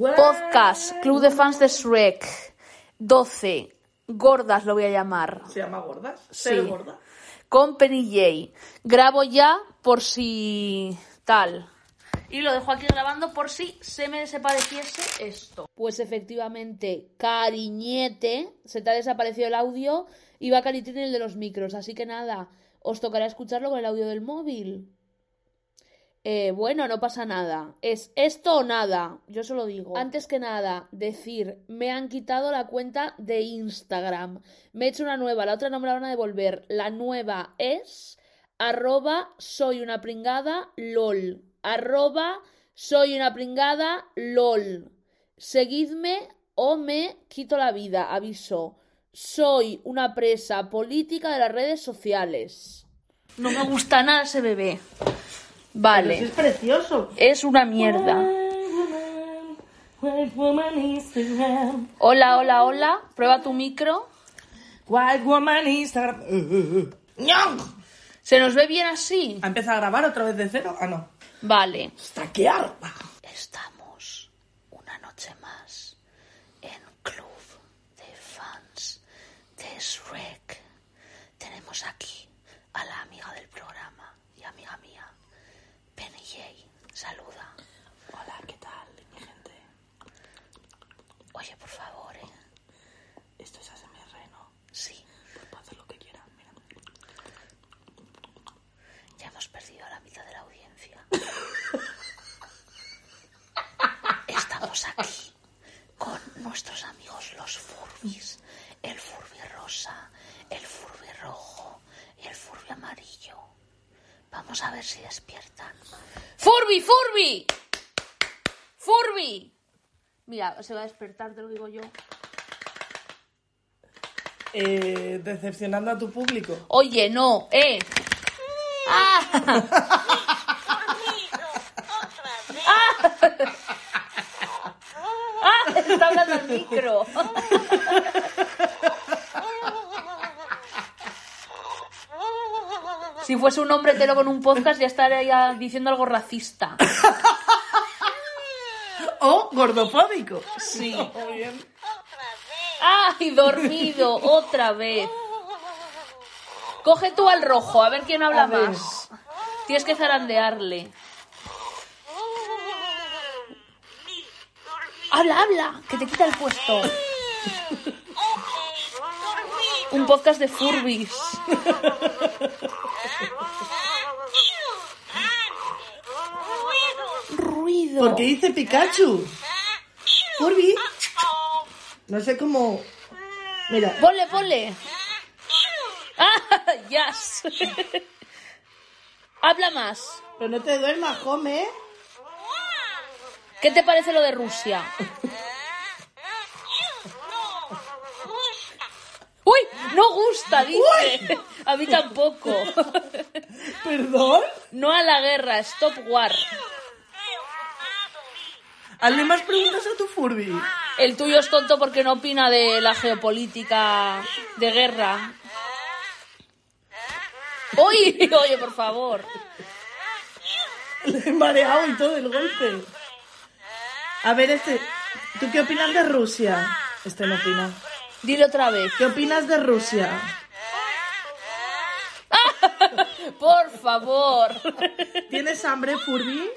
Podcast, Club de Fans de Shrek. 12. Gordas lo voy a llamar. ¿Se llama gordas? Sí. ¿Ser gorda? Con Penny J. Grabo ya por si tal. Y lo dejo aquí grabando por si se me desapareciese esto. Pues efectivamente, cariñete, se te ha desaparecido el audio y va Caritín el de los micros. Así que nada, os tocará escucharlo con el audio del móvil. Eh, bueno, no pasa nada. Es esto o nada. Yo se lo digo. Antes que nada, decir, me han quitado la cuenta de Instagram. Me he hecho una nueva, la otra no me la van a devolver. La nueva es arroba soy una pringada lol. Arroba soy una pringada lol. Seguidme o me quito la vida. Aviso. Soy una presa política de las redes sociales. No me gusta nada ese bebé. Vale. Pero es precioso. Es una mierda. White woman, white woman Instagram. Hola, hola, hola. Prueba tu micro. White woman Instagram. ¿Se nos ve bien así? ¿Ha empezado a grabar otra vez de cero? Ah, no. Vale. Hasta que harta. Estamos una noche más en Club de Fans de Shrek. Tenemos aquí a la amiga del programa y amiga mía, Penny J. Saluda. Hola, ¿qué tal, mi gente? Oye, por favor, ¿eh? Esto es ASMR, ¿no? Sí, Pues puedo hacer lo que quieran, mira. ya hemos perdido a la mitad de la audiencia. Estamos aquí con nuestros amigos los Furbis. El Furby rosa, el Furby rojo y el Furby amarillo. Vamos a ver si despiertan. ¡Furby, Furby! ¡Furby! Mira, se va a despertar, te lo digo yo. Eh, decepcionando a tu público. Oye, no, ¿eh? ¡Ah! Al micro. Si fuese un hombre telo con un podcast ya estaría diciendo algo racista. O gordofóbico. Sí. Muy bien. ¡Ay, dormido! Otra vez. Coge tú al rojo, a ver quién habla más. Tienes que zarandearle. Habla, habla, que te quita el puesto. Un podcast de Furbis. Ruido. Porque dice Pikachu. Furby. No sé cómo. Mira. Ponle, ponle. ¡Ah! ¡Yes! Habla más. Pero no te duermas, come. ¿Qué te parece lo de Rusia? ¡Uy! No gusta, dice. A mí tampoco. ¿Perdón? No a la guerra, stop war. Hazle más preguntas a tu Furby. El tuyo es tonto porque no opina de la geopolítica de guerra. Oye, oye, por favor. Le he mareado y todo el golpe. A ver, este. ¿Tú qué opinas de Rusia? Este no opina. Dile otra vez. ¿Qué opinas de Rusia? Por favor. ¿Tienes hambre, Furby?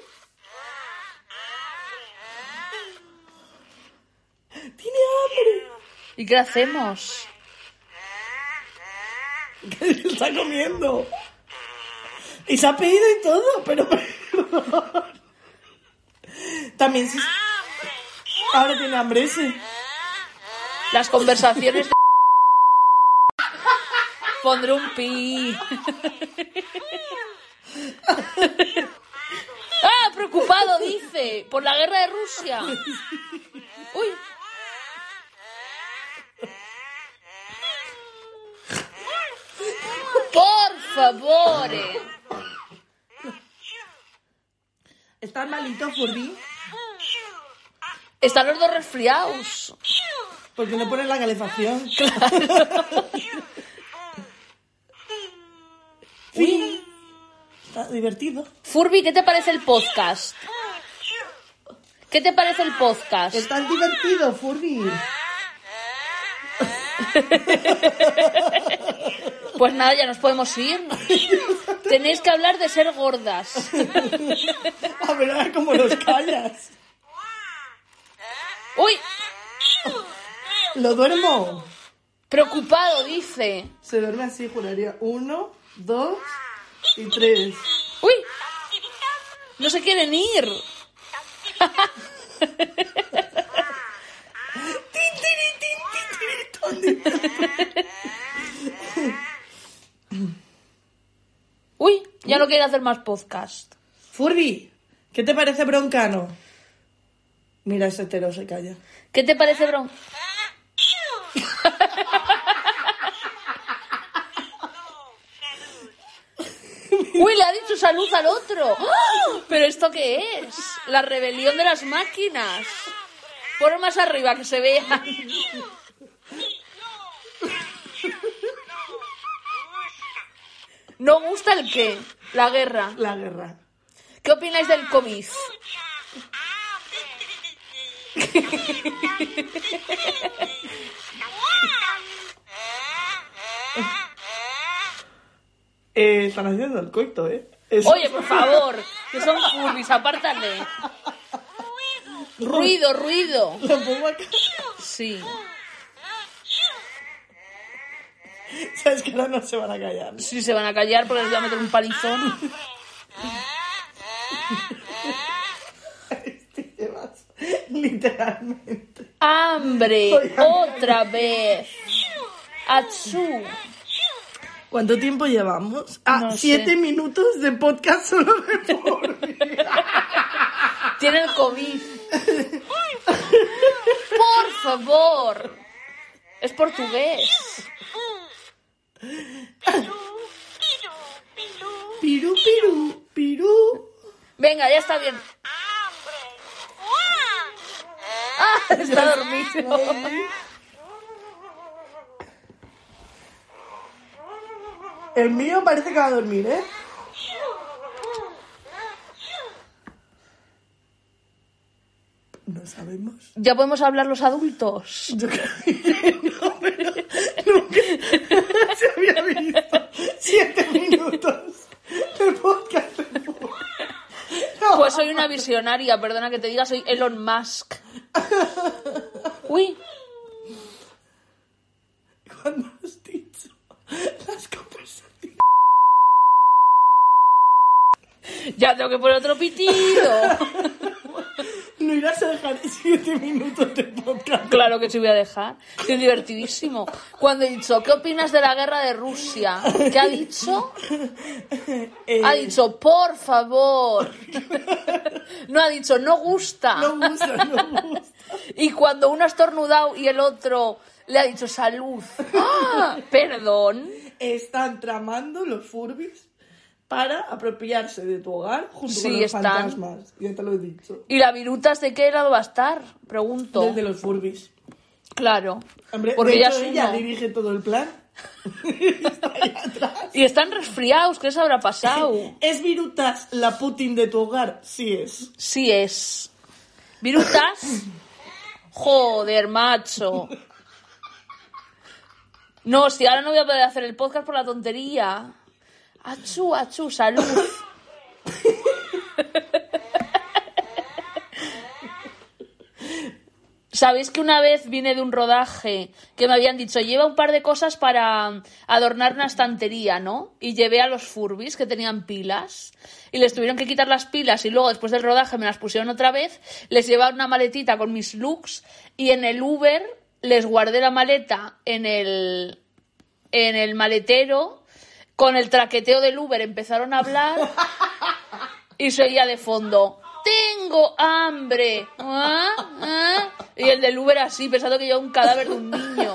Tiene hambre. ¿Y qué hacemos? Se está comiendo. Y se ha pedido y todo, pero. También si... Ahora tiene hambre ese. Las conversaciones de... Pondré un pi. ¡Ah! preocupado, dice, por la guerra de Rusia. Uy. Por favor. ¿Estás malito, Furby? Están los dos resfriados. Porque no pones la calefacción. Sí. Está divertido. Furby, ¿qué te parece el podcast? ¿Qué te parece el podcast? Está divertido, Furby. Pues nada, ya nos podemos ir. Tenéis que hablar de ser gordas. A ver, a ver cómo los callas. Uy, Lo duermo. preocupado, dice. Se duerme así, juraría. Uno, dos y tres. Uy, no se quieren ir. Uy, ya no quiere hacer más podcast. Furby, ¿qué te parece broncano? Mira, ese hetero se calla. ¿Qué te parece, Bron? Uy, le ha dicho salud al otro. ¿Pero esto qué es? La rebelión de las máquinas. Pon más arriba que se vea. ¿No gusta el qué? La guerra. La guerra. ¿Qué opináis del COVID? Eh, están haciendo el coito, ¿eh? Es- Oye, por favor, que son furries, apártale. Ruido, ruido. Lo pongo acá. Sí. Sabes que ahora no se van a callar. Sí, se van a callar porque les voy a meter un palizón. Te vas. Literalmente. ¡Hambre! ¡Otra vez! ¡Achú! ¿Cuánto tiempo llevamos? Ah, No sé. siete minutos de podcast solo de Furby. Tiene el COVID. ¡Por favor! Es portugués. Piru, piru, piru. Venga, ya está bien. ¡Ah! Está dormido. El mío parece que va a dormir, ¿eh? No sabemos. ¿Ya podemos hablar los adultos? Yo creo que no, pero nunca se había visto siete minutos de podcast. No. Pues soy una visionaria, perdona que te diga, soy Elon Musk. Uy, Cuando has dicho las conversaciones. ya tengo que poner otro pitido. No irás a dejar siete minutos de podcast. Claro que sí voy a dejar. Es divertidísimo. Cuando he dicho, ¿qué opinas de la guerra de Rusia? ¿Qué ha dicho? Eh, Ha dicho, por favor. No ha dicho, no gusta. No gusta, no gusta. Y cuando uno ha estornudado y el otro le ha dicho salud. ¡Ah! Perdón. Están tramando los furbis para apropiarse de tu hogar junto Sí, con los están. fantasmas. Ya te lo he dicho. ¿Y la virutas de qué lado va a estar? Pregunto. Desde los furbis. Claro. Hombre, Porque de ya hecho, ella uno. dirige todo el plan. Está ahí atrás. Y están resfriados, ¿qué les habrá pasado? ¿Es Virutas la Putin de tu hogar? Sí es. Sí es. ¿Virutas? Joder, macho. No, si ahora no voy a poder hacer el podcast por la tontería. Achú, achú, salud. Sabéis que una vez vine de un rodaje que me habían dicho, lleva un par de cosas para adornar una estantería, ¿no? Y llevé a los furbis que tenían pilas y les tuvieron que quitar las pilas y luego después del rodaje me las pusieron otra vez, les llevaba una maletita con mis looks y en el Uber les guardé la maleta en el, en el maletero, con el traqueteo del Uber empezaron a hablar y se oía de fondo. tengo hambre. ¿Ah? ¿Ah? Y el del Uber así, pensando que yo un cadáver de un niño.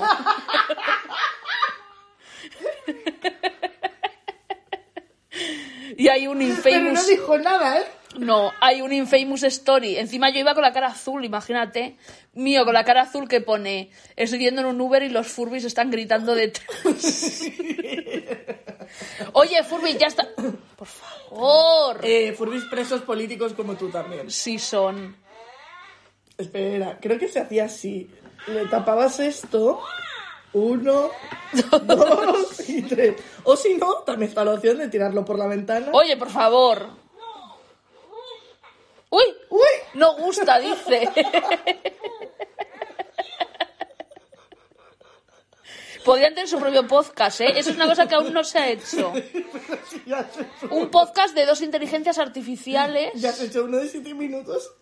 y hay un Pero infamous... no dijo nada, ¿eh? No, hay un infamous story. Encima yo iba con la cara azul, imagínate. Mío, con la cara azul que pone, estoy yendo en un Uber y los Furbis están gritando detrás. Oye, Furby, ya está. Por favor. Eh, furbis presos políticos como tú también. Sí son. Espera, creo que se hacía así. Le tapabas esto. Uno, dos y tres. O si no, también está la opción de tirarlo por la ventana. Oye, por favor. Uy, ¡Uy! no gusta, dice. Podrían tener su propio podcast, ¿eh? Eso es una cosa que aún no se ha hecho. Un podcast de dos inteligencias artificiales. ya has hecho uno de siete minutos.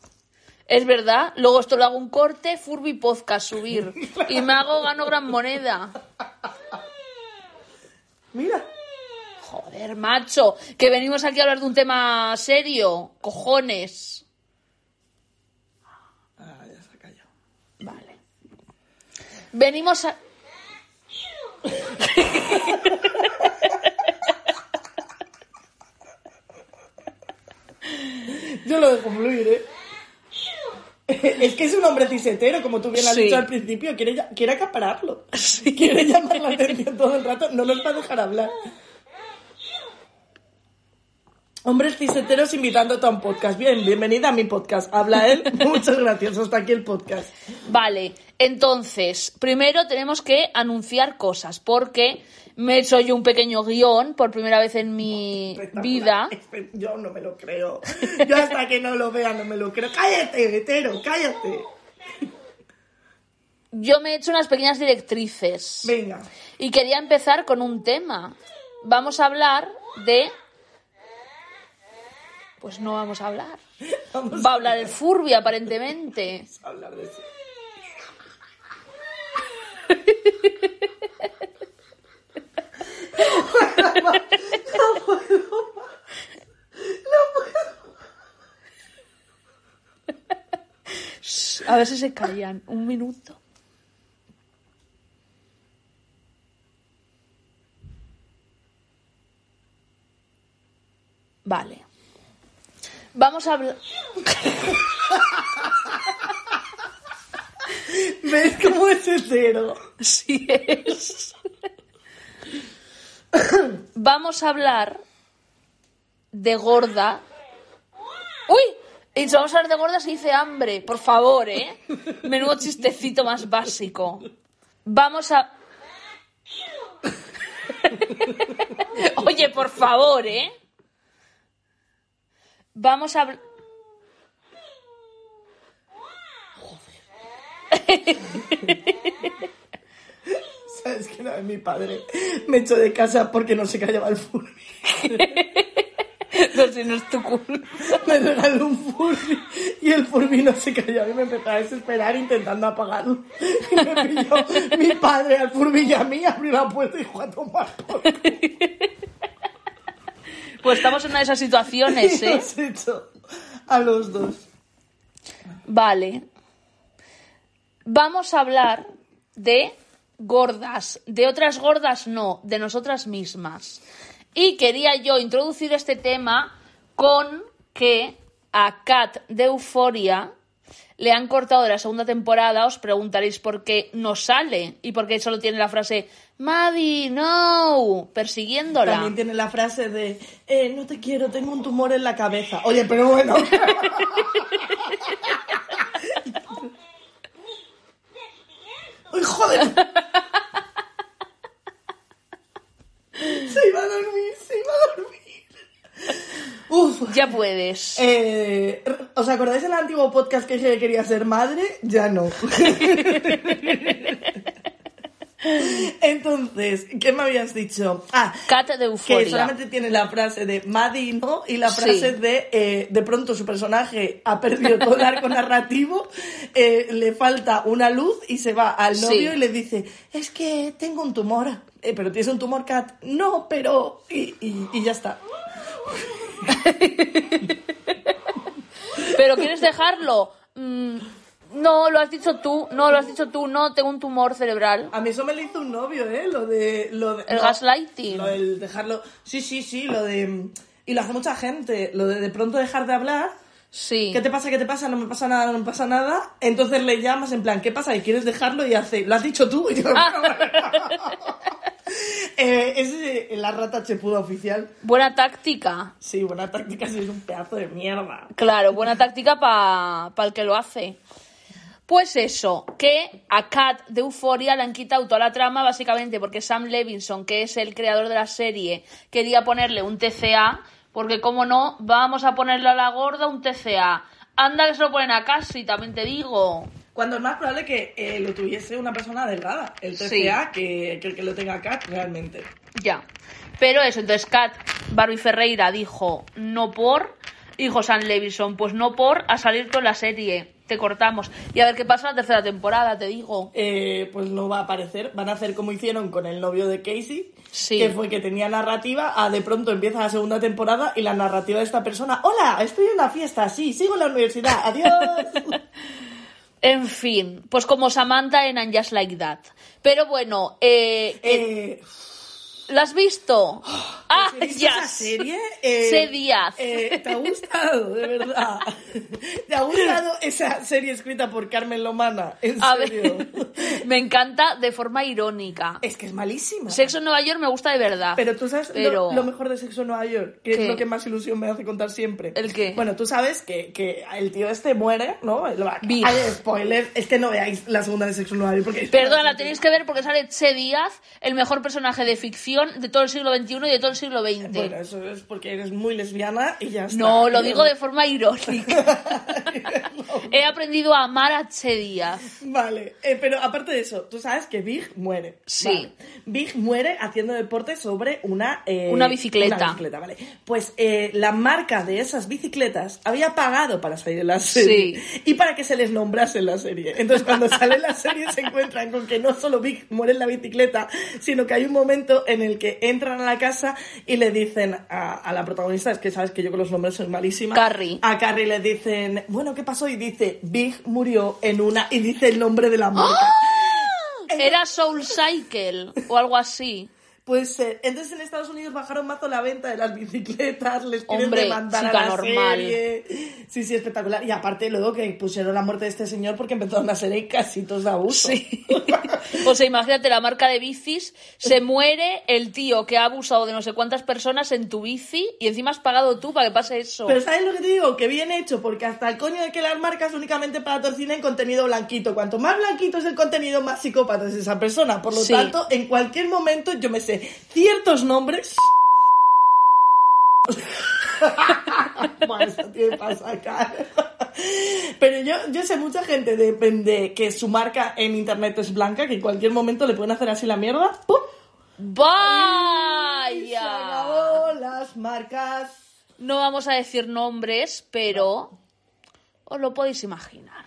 Es verdad. Luego esto lo hago un corte, Furby Podcast, subir. Y me hago, gano gran moneda. Mira. Joder, macho. Que venimos aquí a hablar de un tema serio. Cojones. Ah, ya se ha callado. Vale. Venimos a... Yo lo dejo fluir, ¿eh? Es que es un hombre cisetero, como tú bien has Sí. dicho al principio, quiere, quiere acapararlo. Quiere llamar la atención todo el rato, no nos va a dejar hablar. Hombres ciseteros invitándote a un podcast. Bien, bienvenida a mi podcast. Habla él. Muchas gracias. Hasta aquí el podcast. Vale, entonces, primero tenemos que anunciar cosas, porque me he hecho yo un pequeño guion por primera vez en mi vida. Yo no me lo creo. Yo hasta que no lo vea no me lo creo. Cállate, hetero, cállate. Yo me he hecho unas pequeñas directrices. Venga. Y quería empezar con un tema. Vamos a hablar de... Pues no vamos a hablar. Vamos Va a hablar el Furby, aparentemente. a hablar de eso. A ver si se callan. Un minuto. Vale. Vamos a hablar... ¿Ves cómo es hetero? Sí es. Vamos a hablar de gorda. ¡Uy! Y si vamos a hablar de gorda se dice hambre, por favor, ¿eh? Menudo chistecito más básico. Vamos a... Oye, por favor, ¿eh? Vamos a hablar... ¿Sabes que una vez mi padre me echó de casa porque no se callaba el Furby? No, si no es tu culpa. Me regaló un Furby y el Furby no se callaba y me empezó a desesperar intentando apagarlo. Y me pilló mi padre al Furby y a mí, abrió la puerta y dijo a tomar por. Pues estamos en una de esas situaciones, ¿eh? echó a los dos. Vale. Vamos a hablar de gordas. De otras gordas no, de nosotras mismas. Y quería yo introducir este tema con que a Kat de Euforia le han cortado de la segunda temporada. Os preguntaréis por qué no sale y por qué solo tiene la frase Maddie, no, persiguiéndola. También tiene la frase de, eh, no te quiero, tengo un tumor en la cabeza. Oye, pero bueno. ¡Uy, joder! Se iba a dormir, se iba a dormir. Uf. Ya puedes. Eh, ¿Os acordáis del antiguo podcast que dije que quería ser madre? Ya no. Entonces, ¿qué me habías dicho? Ah, Kat de que Euforia. solamente tiene la frase de Maddie no y la Sí. frase de eh, de pronto su personaje ha perdido todo el arco narrativo, eh, le falta una luz y se va al novio Sí. y le dice, es que tengo un tumor. Eh, pero tienes un tumor, Kat. No, pero... Y, y- y ya está. ¿Pero quieres dejarlo? Mm, no, lo has dicho tú, no, lo has dicho tú, no, tengo un tumor cerebral. A mí eso me lo hizo un novio, ¿eh? Lo de... Lo de El no, gaslighting. Lo del dejarlo... Sí, sí, sí, lo de... Y lo hace mucha gente. Lo de de pronto dejar de hablar. Sí. ¿Qué te pasa? ¿Qué te pasa? No me pasa nada, no me pasa nada. Entonces le llamas en plan, ¿qué pasa? ¿Y quieres dejarlo? Y hace, ¿lo has dicho tú? Y yo, eh, ese es la rata chepuda oficial. Buena táctica. Sí, buena táctica, sí, es un pedazo de mierda. Claro, buena táctica para el que lo hace. Pues eso, que a Kat de Euforia le han quitado toda la trama básicamente porque Sam Levinson, que es el creador de la serie, quería ponerle un TCA, porque como no, vamos a ponerle a la gorda un TCA. Anda que se lo ponen a casi, también te digo. Cuando es más probable que eh, lo tuviese una persona delgada, el TCA, Sí. que, que el que lo tenga Kat realmente. Ya. Pero eso, entonces Kat Barbie Ferreira dijo no por, dijo Sam Levinson, pues no por, a salir toda la serie. Te cortamos. Y a ver qué pasa en la tercera temporada, te digo. Eh, pues no va a aparecer. Van a hacer como hicieron con el novio de Casey, Sí. que fue que tenía narrativa, a de pronto empieza la segunda temporada y la narrativa de esta persona, hola, estoy en una fiesta, sí, sigo en la universidad, adiós. En fin, pues como Samantha en And Just Like That. Pero bueno, eh, eh, ¿la has visto? ah, ¿has visto ya. esa serie? Eh, C. Díaz. eh, ¿Te ha gustado, de verdad? ¿Te ha gustado esa serie escrita por Carmen Lomana? ¿En A serio? ver, me encanta de forma irónica. Es que es malísima. Sexo en Nueva York me gusta de verdad. Pero tú sabes lo- Pero- lo, mejor de Sexo en Nueva York, que ¿Qué? es lo que más ilusión me hace contar siempre. ¿El qué? Bueno, tú sabes que, que el tío este muere, ¿no? Big. Hay spoiler, es que no veáis la segunda de Sexo en Nueva York porque... Perdona, la tenéis que ver porque sale Che Díaz, el mejor personaje de ficción de todo el siglo XXI y de todo el siglo XX. Bueno, eso es porque eres muy lesbiana y ya está. no, lo digo de forma irónica. He aprendido a amar a Che Díaz. Vale, eh, pero aparte de eso, tú sabes que Big muere. Sí. Vale. Big muere haciendo deporte sobre una... eh, Una bicicleta. Una bicicleta, vale. Pues eh, la marca de esas bicicletas había pagado para salir en la serie. Sí. Y para que se les nombrase en la serie. Entonces cuando sale la serie se encuentran con que no solo Big muere en la bicicleta, sino que hay un momento en el que entran a la casa y le dicen a, a la protagonista, es que sabes que yo con los nombres soy malísima. Carrie. A Carrie le dicen, bueno, ¿qué pasó? Y dice, Big murió en una... Y dice el nombre de la marca. ¡Ah! Era Soul Cycle o algo así. Puede ser. Entonces en Estados Unidos bajaron mazo la venta de las bicicletas, les quieren Hombre, demandar a la normal. serie. Sí, sí, espectacular. Y aparte luego que pusieron la muerte de este señor porque empezaron a ser casitos de abuso. Sí. O sea, imagínate la marca de bicis, se muere el tío que ha abusado de no sé cuántas personas en tu bici y encima has pagado tú para que pase eso. Pero ¿sabes lo que te digo? Que bien hecho, porque hasta el coño de que las marcas únicamente patrocinen contenido blanquito. Cuanto más blanquito es el contenido, más psicópata es esa persona. Por lo Sí. tanto, en cualquier momento yo me sé ciertos nombres. bueno, eso tiene para sacar. Pero yo, yo sé mucha gente de, de que su marca en internet es blanca, que en cualquier momento le pueden hacer así la mierda. ¡Pum! Se ¡Vaya! acabó las marcas. No vamos a decir nombres, pero os lo podéis imaginar.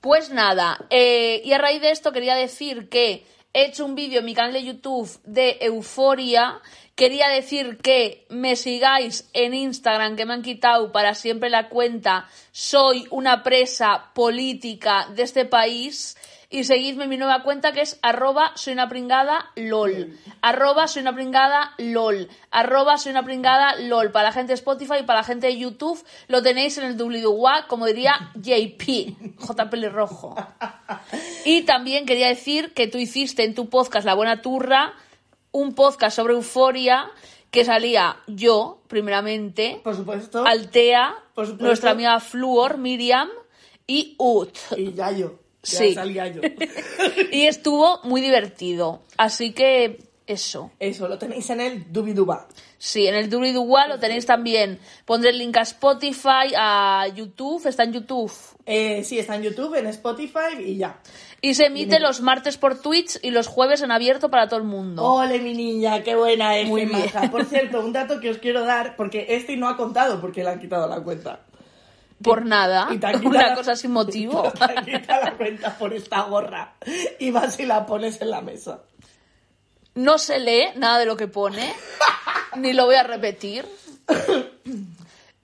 Pues nada, eh, y a raíz de esto quería decir que he hecho un vídeo en mi canal de YouTube de Euforia. Quería decir que me sigáis en Instagram, que me han quitado para siempre la cuenta. Soy una presa política de este país. Y seguidme en mi nueva cuenta que es arroba soy una pringada lol. Arroba soy una pringada lol. Arroba soy una pringada lol. Para la gente de Spotify y para la gente de YouTube lo tenéis en el www, como diría JP, J pelirrojo. Y también quería decir que tú hiciste en tu podcast La Buena Turra un podcast sobre euforia que salía yo, primeramente, Por supuesto. Altea, Por supuesto. nuestra amiga Fluor, Miriam y Ut. Y Yayo. Ya Sí. salía yo. Y estuvo muy divertido. Así que eso. Eso, lo tenéis en el Dubiduba. Sí, en el Duridugua lo tenéis también. Pondré el link a Spotify, a YouTube, está en YouTube. Eh, sí, está en YouTube, en Spotify y ya. Y se emite los martes por Twitch y los jueves en abierto para todo el mundo. Ole, mi niña, qué buena es, Muy bien. Por cierto, un dato que os quiero dar, porque este no ha contado porque le han quitado la cuenta. Por nada. Y Una la- cosa sin motivo. Te han quitado la cuenta por esta gorra. Y vas y la pones en la mesa. No se lee nada de lo que pone, ni lo voy a repetir.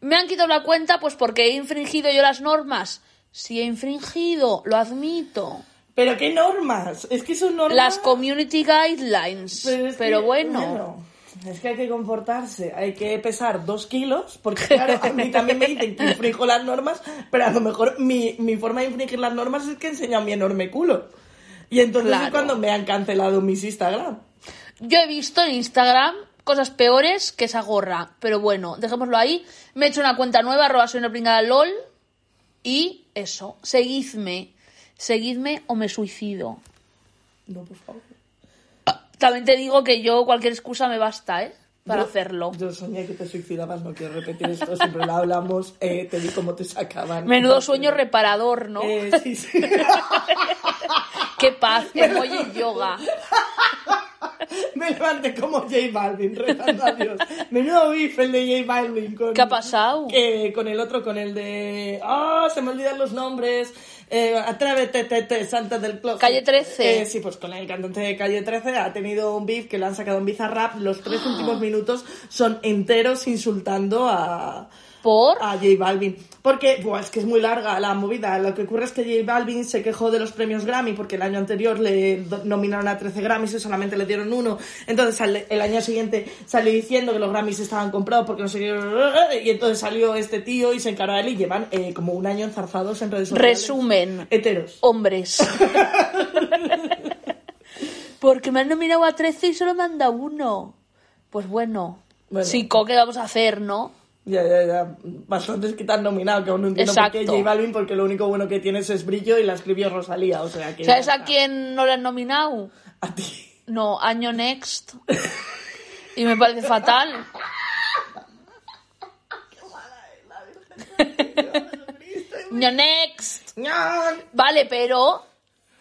Me han quitado la cuenta pues porque he infringido yo las normas. Si he infringido, lo admito. ¿Pero qué normas? Es que son normas... Las community guidelines. Pero, es que, bueno. Es que hay que comportarse, hay que pesar dos kilos, porque claro, a mí también me dicen que infringo las normas, pero a lo mejor mi, mi forma de infringir las normas es que he enseñado mi enorme culo. Y entonces es cuando me han cancelado mis Instagram. Yo he visto en Instagram cosas peores que esa gorra. Pero bueno, dejémoslo ahí. Me he hecho una cuenta nueva, arroba soy una pringada lol. Y eso, seguidme. Seguidme o me suicido. No, por favor. También te digo que yo cualquier excusa me basta, ¿eh? Para Yo- hacerlo. Yo soñé que te suicidabas, no quiero repetir esto, siempre lo hablamos, eh, te vi cómo te sacaban. Menudo sueño reparador, ¿no? Eh, sí, sí. Qué paz, emoji yoga. Me levanté como J Balvin, rezando a Dios. Menudo beef el de J Balvin. Con, ¿Qué ha pasado? eh, con el otro, con el de... ¡Ah! se me olvidan los nombres. Eh, atrévete, te, te, Santa del Closet. Calle 13. Eh, sí, pues con el cantante de Calle 13 ha tenido un beef que lo han sacado en Bizarrap. Los tres últimos minutos son enteros insultando a... ¿Por? a J Balvin. Porque, buah, es que es muy larga la movida. Lo que ocurre es que J Balvin se quejó de los premios Grammy porque el año anterior le nominaron a 13 Grammys y solamente le dieron uno. Entonces al- el año siguiente salió diciendo que los Grammys estaban comprados porque no sé qué. Y entonces salió este tío y se encaró a él y llevan eh, como un año enzarzados en redes sociales. Resumen. Heteros. Hombres. Porque me han nominado a 13 y solo me han dado uno. Pues bueno. Bueno. Sí, ¿qué vamos a hacer, no? Ya, ya, ya. Bastantes que te han nominado, que aún no entiendo por qué. J Balvin, porque lo único bueno que tienes es brillo y la escribió Rosalía. O sea que. ¿Sabes a quién no le han nominado? A ti. No, Año Next. Y me parece fatal. Año Next. Vale, pero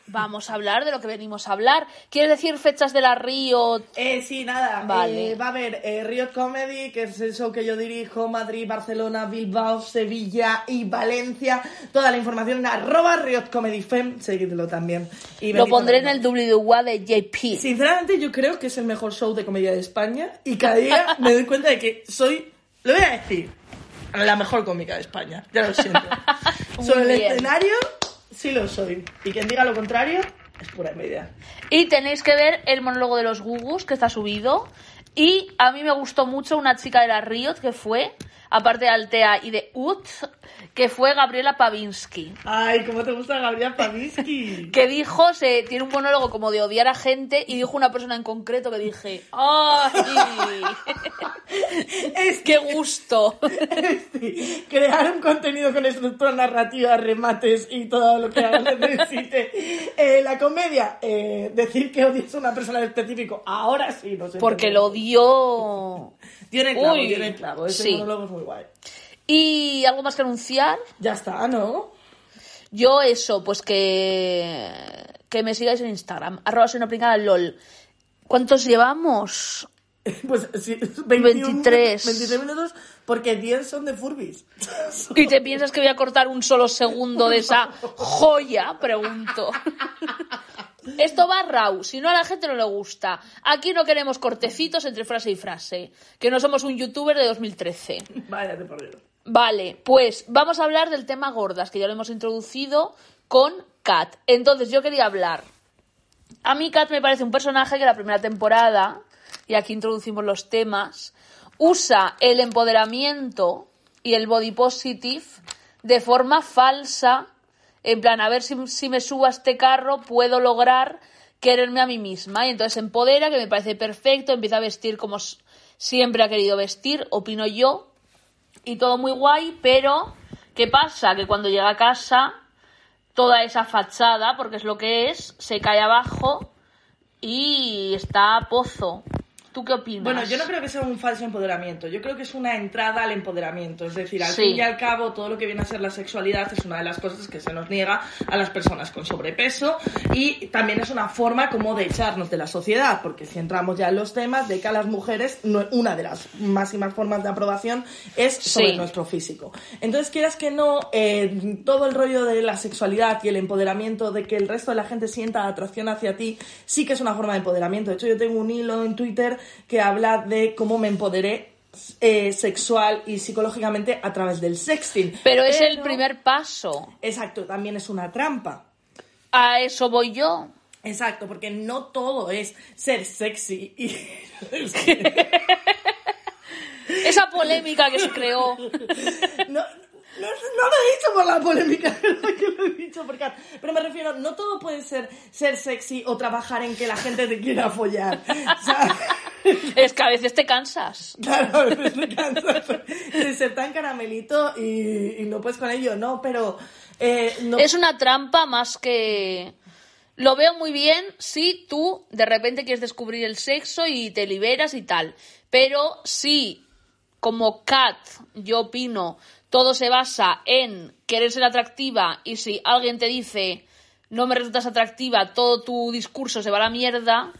vamos a hablar de lo que venimos a hablar. ¿Quieres decir fechas de la Riot? Eh, sí, nada. Vale. eh, va a haber eh, Riot Comedy, que es el show que yo dirijo, Madrid, Barcelona, Bilbao, Sevilla y Valencia. Toda la información en arroba Riot Comedy Fem, seguidlo también. Y Lo pondré en el. WWA de JP. Sinceramente, yo creo que es el mejor show de comedia de España y cada día me doy cuenta de que soy, lo voy a decir, la mejor cómica de España. Ya lo siento. Sobre el escenario, sí lo soy. Y quien diga lo contrario, es pura envidia. Y tenéis que ver el monólogo de los Gugus que está subido. Y a mí me gustó mucho una chica de la Riot que fue, aparte de Altea y de Ut, que fue Gabriela Pavinsky. Ay, ¿cómo te gusta Gabriel Pavisky? Que dijo, se tiene un monólogo como de odiar a gente y dijo una persona en concreto que dije, ¡ay! Es ¡Qué gusto! Crear un contenido con estructura narrativa, remates y todo lo que necesite. Eh, la comedia, eh, decir que odias a una persona en específico, ahora sí, no sé. Porque lo odió. Tiene clavo, Uy, tiene clavo. Ese sí. monólogo es muy guay. Y algo más que anunciar. Ya está, ¿no? Yo eso, pues que, que me sigáis en Instagram, arroba soy una pringada lol. ¿Cuántos llevamos? Pues sí, 21, 23. 23 minutos porque 10 son de Furbis. ¿Y te piensas que voy a cortar un solo segundo de esa joya? Pregunto. Esto va raw, si no a la gente no le gusta. Aquí no queremos cortecitos entre frase y frase, que no somos un youtuber de 2013. Váyate por Dios. Vale, pues vamos a hablar del tema gordas, que ya lo hemos introducido con Kat. Entonces yo quería hablar. A mí Kat me parece un personaje que la primera temporada, y aquí introducimos los temas, usa el empoderamiento y el body positive de forma falsa, en plan, a ver si, si me subo a este carro puedo lograr quererme a mí misma. Y entonces empodera, que me parece perfecto, empieza a vestir como siempre ha querido vestir, opino yo, y todo muy guay, pero ¿qué pasa? Que cuando llega a casa, toda esa fachada, porque es lo que es, se cae abajo y está a pozo. ¿Tú qué opinas? Bueno, yo no creo que sea un falso empoderamiento, yo creo que es una entrada al empoderamiento, es decir, al Sí. fin y al cabo todo lo que viene a ser la sexualidad es una de las cosas que se nos niega a las personas con sobrepeso y también es una forma como de echarnos de la sociedad, porque si entramos ya en los temas de que a las mujeres no- una de las máximas formas de aprobación es sobre Sí. nuestro físico. Entonces, quieras que no, eh, todo el rollo de la sexualidad y el empoderamiento de que el resto de la gente sienta atracción hacia ti, sí que es una forma de empoderamiento. De hecho, yo tengo un hilo en Twitter que habla de cómo me empoderé eh, sexual y psicológicamente a través del sexting. Pero es el primer paso. Exacto, también es una trampa. A eso voy yo. Exacto, porque no todo es ser sexy y... Esa polémica que se creó. No, no, no lo he dicho por la polémica, que lo he dicho por Kat. Pero me refiero, no todo puede ser ser sexy o trabajar en que la gente te quiera follar. Es que a veces te cansas. claro, a veces te cansas de ser tan caramelito y, y no puedes con ello, ¿no? Pero eh, no, Es una trampa más que... Lo veo muy bien si tú de repente quieres descubrir el sexo y te liberas y tal. Pero si, como Kat, yo opino, todo se basa en querer ser atractiva y si alguien te dice no me resultas atractiva, todo tu discurso se va a la mierda,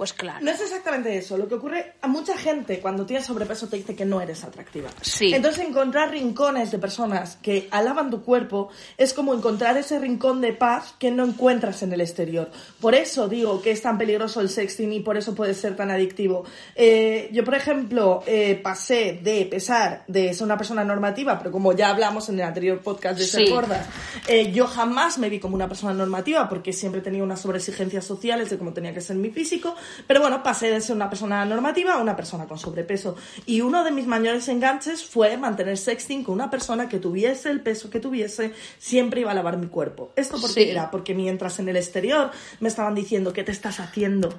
pues claro. No es exactamente eso. Lo que ocurre a mucha gente cuando tienes sobrepeso te dice que no eres atractiva. Sí. Entonces encontrar rincones de personas que alaban tu cuerpo es como encontrar ese rincón de paz que no encuentras en el exterior. Por eso digo que es tan peligroso el sexting y por eso puede ser tan adictivo. Eh, yo, por ejemplo, eh, pasé de pesar de ser una persona normativa, pero como ya hablamos en el anterior podcast de ser Sí. gorda, eh, yo jamás me vi como una persona normativa porque siempre tenía unas sobreexigencias sociales de cómo tenía que ser mi físico. Pero bueno, pasé de ser una persona normativa a una persona con sobrepeso. Y uno de mis mayores enganches fue mantener sexting con una persona que tuviese el peso que tuviese, siempre iba a lavar mi cuerpo. ¿Esto por qué Sí. era? Porque mientras en el exterior me estaban diciendo, ¿qué te estás haciendo?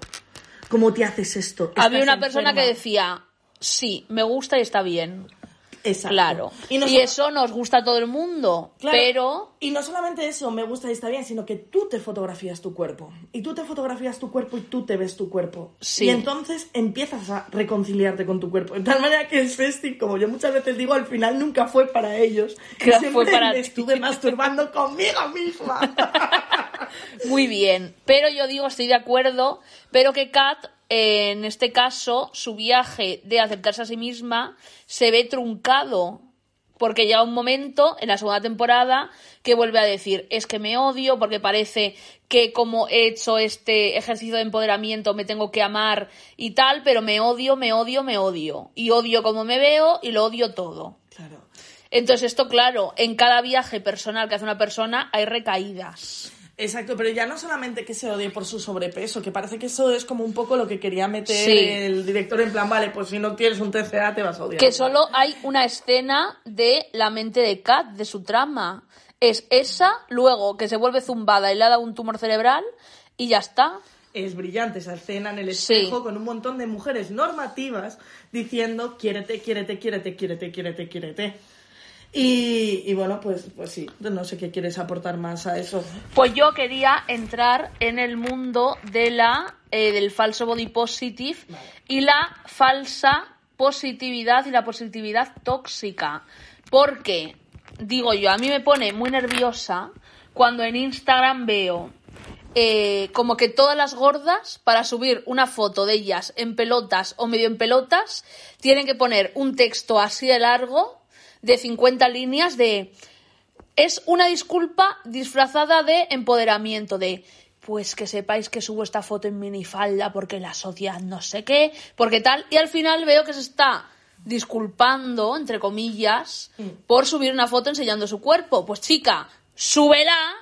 ¿Cómo te haces esto? Había ¿Estás una persona que enferma?". decía, sí, me gusta y está bien. Exacto. Claro. Y Y, no solo- eso nos gusta a todo el mundo. Claro. Pero Y no solamente eso, me gusta y está bien, sino que tú te fotografías tu cuerpo. Y tú te fotografías tu cuerpo y tú te ves tu cuerpo. Sí. Y entonces empiezas a reconciliarte con tu cuerpo. De tal manera que el festing, como yo muchas veces digo, al final nunca fue para ellos. Claro, Siempre fue para me estuve masturbando conmigo misma. Muy bien, pero yo digo, estoy de acuerdo, pero que Kat, en este caso, su viaje de aceptarse a sí misma se ve truncado. Porque llega un momento, en la segunda temporada, que vuelve a decir, es que me odio porque parece que como he hecho este ejercicio de empoderamiento me tengo que amar y tal, pero me odio, me odio, me odio. Y odio como me veo y lo odio todo. claro. Entonces esto, claro, en cada viaje personal que hace una persona hay recaídas. Exacto, pero ya no solamente que se odie por su sobrepeso, que parece que eso es como un poco lo que quería meter Sí. el director en plan, vale, pues si no tienes un TCA te vas a odiar. Que solo hay una escena de la mente de Kat, de su trama. Es esa, luego que se vuelve zumbada y le da un tumor cerebral y ya está. es brillante esa escena en el Sí. espejo con un montón de mujeres normativas diciendo quiérete, quiérete, quiérete, quiérete, quiérete, quiérete. Y, bueno, pues, pues sí, no sé qué quieres aportar más a eso. Pues yo quería entrar en el mundo de la, eh, del falso body positive y la falsa positividad y la positividad tóxica. Porque, digo yo, a mí me pone muy nerviosa cuando en Instagram veo eh, como que todas las gordas, para subir una foto de ellas en pelotas o medio en pelotas, tienen que poner un texto así de largo, de 50 líneas, de es una disculpa disfrazada de empoderamiento, de pues que sepáis que subo esta foto en minifalda porque la sociedad no sé qué, porque tal, y al final veo que se está disculpando, entre comillas, por subir una foto enseñando su cuerpo. Pues chica, súbela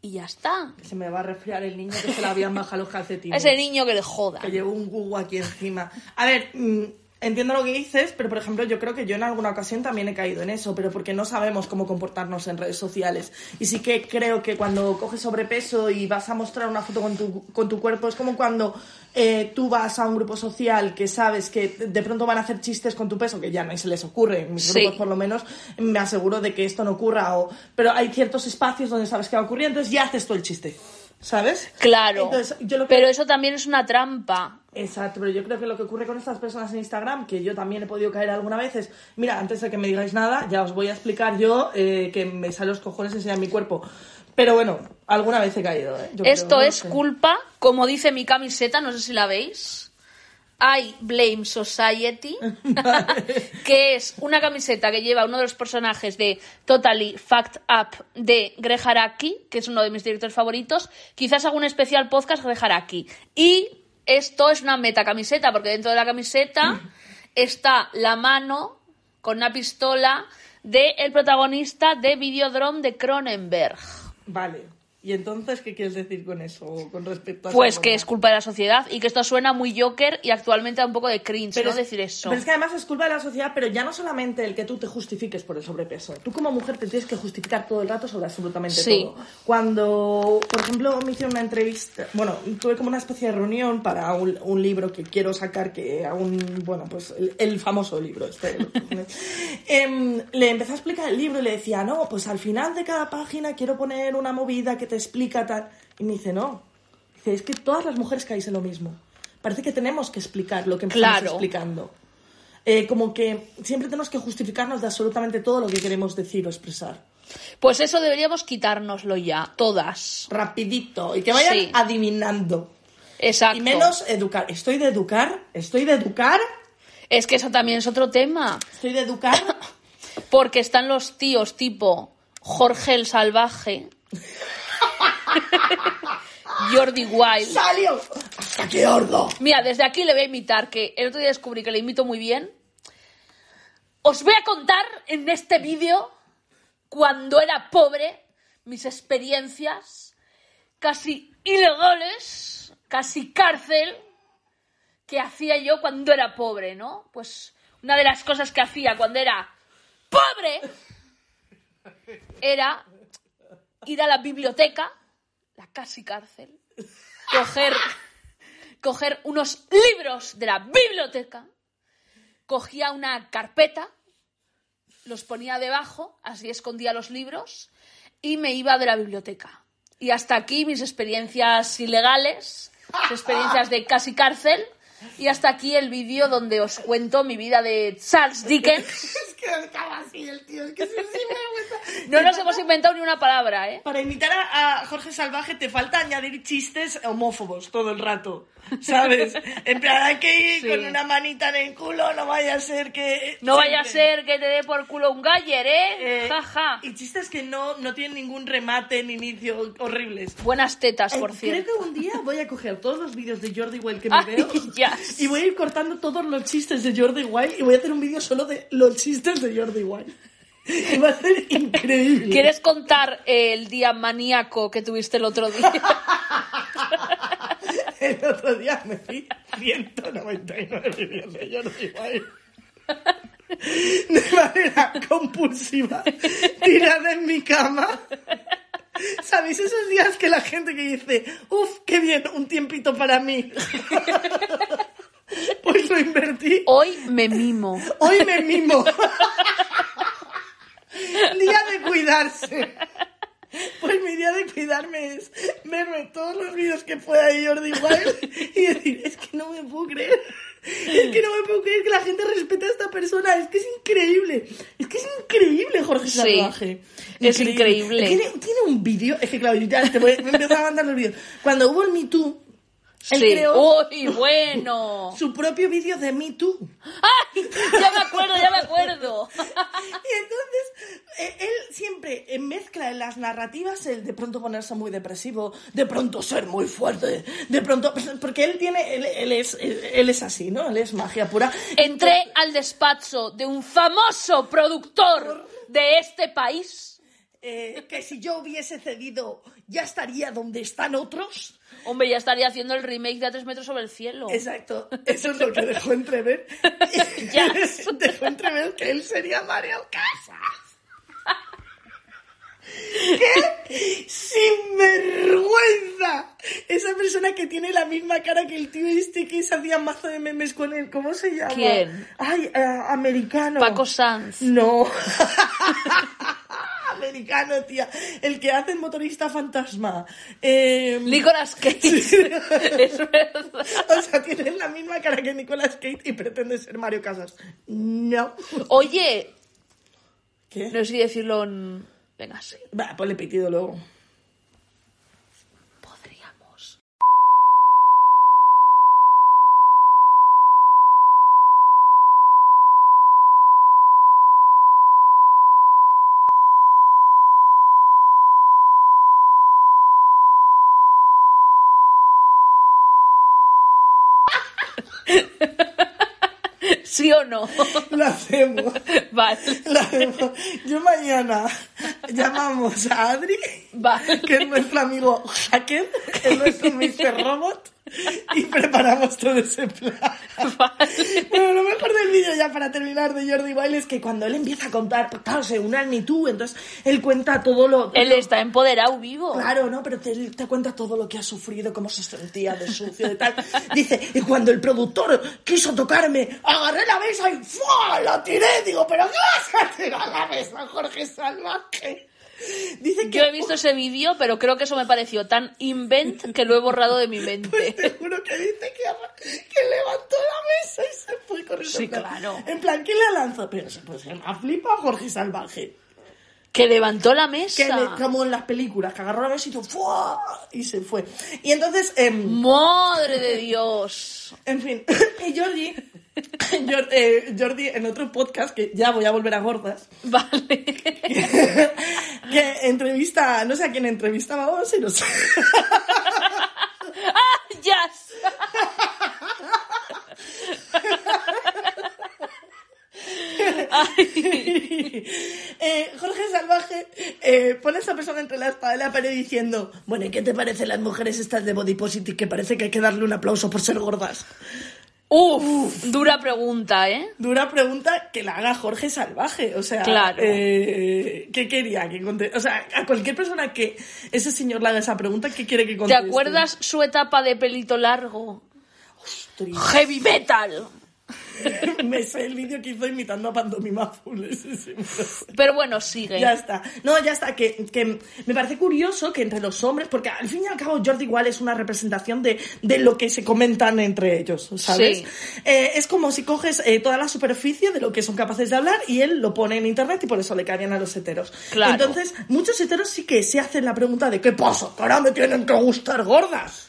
y ya está. Se me va a resfriar el niño que se le habían bajado los calcetines. Ese niño que le joda. que llevo un gugu aquí encima. A ver, mm, entiendo lo que dices, pero por ejemplo, yo creo que yo en alguna ocasión también he caído en eso, pero porque no sabemos cómo comportarnos en redes sociales. Y sí que creo que cuando coges sobrepeso y vas a mostrar una foto con tu, con tu cuerpo, es como cuando eh, tú vas a un grupo social que sabes que de pronto van a hacer chistes con tu peso, que ya no se les ocurre, en mis Sí. grupos por lo menos me aseguro de que esto no ocurra, o, pero hay ciertos espacios donde sabes que va a ocurrir, entonces ya haces tú el chiste. ¿Sabes? Claro. Entonces, yo lo que- Pero eso también es una trampa. Exacto, pero yo creo que lo que ocurre con estas personas en Instagram, que yo también he podido caer alguna vez, es, mira, antes de que me digáis nada, ya os voy a explicar yo eh, que me sale los cojones enseñar mi cuerpo. Pero bueno, alguna vez he caído. ¿eh? Yo Esto creo, no es sé. culpa, como dice mi camiseta, no sé si la veis. I Blame Society, que es una camiseta que lleva uno de los personajes de Totally Fact Up de Greg Araki, que es uno de mis directores favoritos. Quizás un especial podcast Greg Araki. Y esto es una meta camiseta, porque dentro de la camiseta está la mano con una pistola del el protagonista de Videodrome de Cronenberg. Vale. ¿Y entonces qué quieres decir con eso, con respecto a Pues que es culpa de la sociedad y que esto suena muy Joker y actualmente da un poco de cringe, ¿no? es- Decir eso. Pero es que además es culpa de la sociedad, pero ya no solamente el que tú te justifiques por el sobrepeso. Tú como mujer te tienes que justificar todo el rato sobre absolutamente Sí. todo. Cuando, por ejemplo, me hicieron una entrevista, bueno, tuve como una especie de reunión para un, un libro que quiero sacar, que aún, bueno, pues el, el famoso libro este. Em, le empecé a explicar el libro y le decía, no, pues al final de cada página quiero poner una movida que te explica tal. Y me dice, no. Dice, es que todas las mujeres caéis en lo mismo. Parece que tenemos que explicar lo que empezamos Claro. explicando. Eh, como que siempre tenemos que justificarnos de absolutamente todo lo que queremos decir o expresar. Pues eso deberíamos quitárnoslo ya, todas. Rapidito. Y que vayan Sí. adivinando. Exacto. Y menos educar. Estoy de educar. Estoy de educar. Es que eso también es otro tema. Estoy de educar. Porque están los tíos tipo Jorge el Salvaje, Jordi Wild. ¡Salió! ¡Hasta qué hordo! Mira, desde aquí le voy a imitar, que el otro día descubrí que le imito muy bien. Os voy a contar en este vídeo, cuando era pobre, mis experiencias casi ilegales, casi cárcel, que hacía yo cuando era pobre, ¿no? Pues una de las cosas que hacía cuando era pobre era ir a la biblioteca, la casi cárcel, coger, coger unos libros de la biblioteca, cogía una carpeta, los ponía debajo, así escondía los libros y me iba de la biblioteca. Y hasta aquí mis experiencias ilegales, mis experiencias de casi cárcel. Y hasta aquí el vídeo donde os cuento mi vida de Charles Dickens. Es que estaba así el tío. Es que sí, sí me da No nos hemos inventado ni una palabra, ¿eh? Para imitar a, a Jorge Salvaje te falta añadir chistes homófobos todo el rato, ¿sabes? En plan, hay que ir Sí. con una manita en el culo, no vaya a ser que... No vaya a ser que te dé por culo un galler, ¿eh? Eh, Jaja. Y chistes que no, no tienen ningún remate ni inicio, horribles. Buenas tetas, por Eh, cierto. Creo que un día voy a coger todos los vídeos de Jordi Wild que me Ay, veo yes. y voy a ir cortando todos los chistes de Jordi Wild y voy a hacer un vídeo solo de los chistes de Jordi Wild. Y va a ser increíble. ¿Quieres contar el día maníaco que tuviste el otro día? El otro día me vi 199 vídeos de Jordi Wild. De manera compulsiva, tirada en mi cama. ¿Sabéis esos días que la gente que dice, uff, qué bien, un tiempito para mí? Pues lo invertí. Hoy me mimo. Hoy me mimo. Día de cuidarse. Pues mi día de cuidarme es verme todos los vídeos que pueda de Jordi Wild y decir, es que no me puedo creer. Es que no me puedo creer que la gente respete a esta persona. Es que es increíble. Es que es increíble Jorge Sí, Salvaje. es increíble. Tiene, tiene un vídeo, es que claro, yo ya te voy, me empiezo a mandar los vídeos. Cuando hubo el Me Too, él Sí. creó Uy, bueno. su propio vídeo de Me Too. ¡Ay! Ya me acuerdo, ya me acuerdo. Y entonces, eh, él siempre eh, mezcla en las narrativas el de pronto ponerse muy depresivo, de pronto ser muy fuerte, de pronto... Porque él tiene... Él, él es, él, él es así, ¿no? Él es magia pura. Entré al despacho de un famoso productor de este país. Eh, que si yo hubiese cedido, ya estaría donde están otros. Hombre, ya estaría haciendo el remake de A tres metros sobre el cielo. Exacto, eso es lo que dejó entrever. Yes. dejó entrever que él sería Mario Casas. ¡Qué sinvergüenza! Esa persona que tiene la misma cara que el tío este que se hacía mazo de memes con él. ¿Cómo se llama? ¿Quién? Ay, eh, americano. Paco Sanz. No. Americano, tía. El que hace el motorista fantasma. Eh, Nicolas Cage. es verdad. o sea, tiene la misma cara que Nicolas Cage y pretende ser Mario Casas. No. Oye, ¿Qué? no sé si decirlo en... Venga, sí. Va, ponle pitido luego. Podríamos. ¿Sí o no? Lo hacemos. Vale. Lo hacemos. Yo mañana llamamos a Adri, Vale. que es nuestro amigo hacker, es nuestro Mr. Robot, y preparamos todo ese plan. Vale. Bueno, lo mejor del vídeo ya para terminar de Jordi Wild es que cuando él empieza a contar, pues claro, se une al Me Too, entonces él cuenta todo lo... Él está empoderado vivo. Claro, ¿no? Pero te, te cuenta todo lo que ha sufrido, cómo se sentía de sucio y tal. Dice, y cuando el productor quiso tocarme, agarré la mesa y ¡fua! la tiré. Digo, ¿pero qué vas a tirar la mesa, Jorge Salvaje? Dice que... Yo he visto ese vídeo, pero creo que eso me pareció tan invent que lo he borrado de mi Pues mente. te juro que dice que, que levantó la mesa y se fue corriendo. Sí, claro. En plan, ¿quién la lanzó? Pero se pues, se me ha flipado Jorge Salvaje. Que levantó la Que mesa. le- como en las películas, que agarró la mesa y hizo ¡fua! y se fue. Y entonces... em, Madre de Dios. En fin, y Jordi, Jor- eh, Jordi en otro podcast, que ya voy a volver a gordas, Vale. Que entrevista, no sé a quién entrevistaba, vamos y no sé. ya. Ay. Eh, Jorge Salvaje eh, pone a esta persona entre la espada y la pared diciendo, bueno, ¿y qué te parecen las mujeres estas de body positive que parece que hay que darle un aplauso por ser gordas? Uf, dura pregunta, ¿eh? Dura pregunta que la haga Jorge Salvaje, o sea, Claro. eh, ¿qué quería que conte- O sea, a cualquier persona que ese señor le haga esa pregunta, ¿qué quiere que ¿Te conteste? acuerdas su etapa de pelito largo? Ostras. Heavy metal. Me sé el vídeo que hizo imitando a Pantomima Full. Pero bueno, sigue. Ya está. No, ya está. Que, que me parece curioso que entre los hombres, porque al fin y al cabo Jordi igual es una representación de, de lo que se comentan entre ellos, ¿sabes? Sí. Eh, es como si coges eh, toda la superficie de lo que son capaces de hablar y él lo pone en internet y por eso le cae bien a los heteros. Claro. Entonces, muchos heteros sí que se hacen la pregunta de ¿qué pasa? Ahora me tienen que gustar gordas.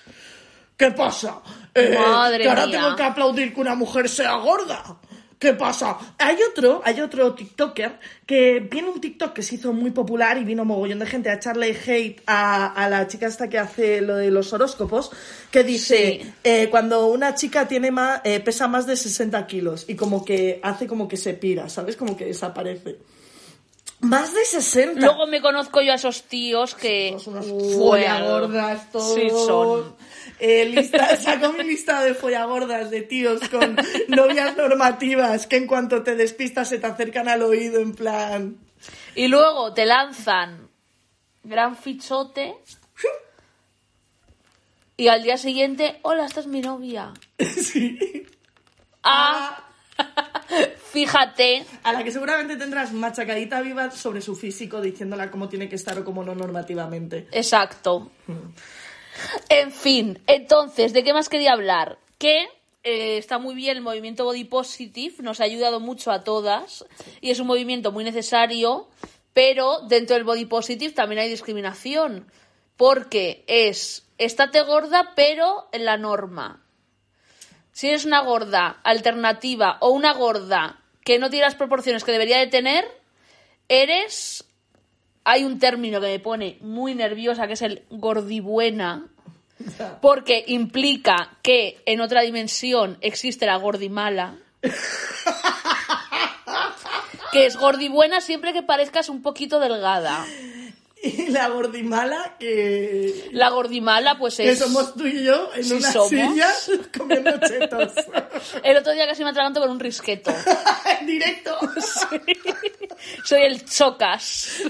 ¿Qué pasa? Eh, Madre que ahora mía. tengo que aplaudir que una mujer sea gorda. ¿Qué pasa? Hay otro, hay otro TikToker que viene un TikTok que se hizo muy popular y vino mogollón de gente a echarle hate a, a la chica esta que hace lo de los horóscopos, que dice Sí. eh, cuando una chica tiene más, eh, pesa más de 60 kilos y como que hace como que se pira, ¿sabes? Como que desaparece. Más de 60. Luego me conozco yo a esos tíos que... Somos unos Fuera. follagordas todos. Sí, son. Eh, lista, saco mi lista de follagordas de tíos con novias normativas que en cuanto te despistas se te acercan al oído en plan... Y luego te lanzan gran fichote y al día siguiente, hola, esta es mi novia. Sí. Ah, fíjate. A la que seguramente tendrás machacadita viva sobre su físico diciéndola cómo tiene que estar o cómo no normativamente. Exacto. En fin, entonces, ¿de qué más quería hablar? Que eh, está muy bien el movimiento Body Positive, nos ha ayudado mucho a todas y es un movimiento muy necesario, pero dentro del Body Positive también hay discriminación, porque es estate gorda, pero en la norma. Si eres una gorda alternativa o una gorda que no tiene las proporciones que debería de tener, eres hay un término que me pone muy nerviosa, que es el gordibuena, porque implica que en otra dimensión existe la gordimala. que es gordibuena siempre que parezcas un poquito delgada. Y la gordimala que... La gordimala, pues Que es. somos tú y yo en Sí una somos. silla comiendo chetos. El otro día casi me atraganto con un risqueto. en directo. Soy el chocas.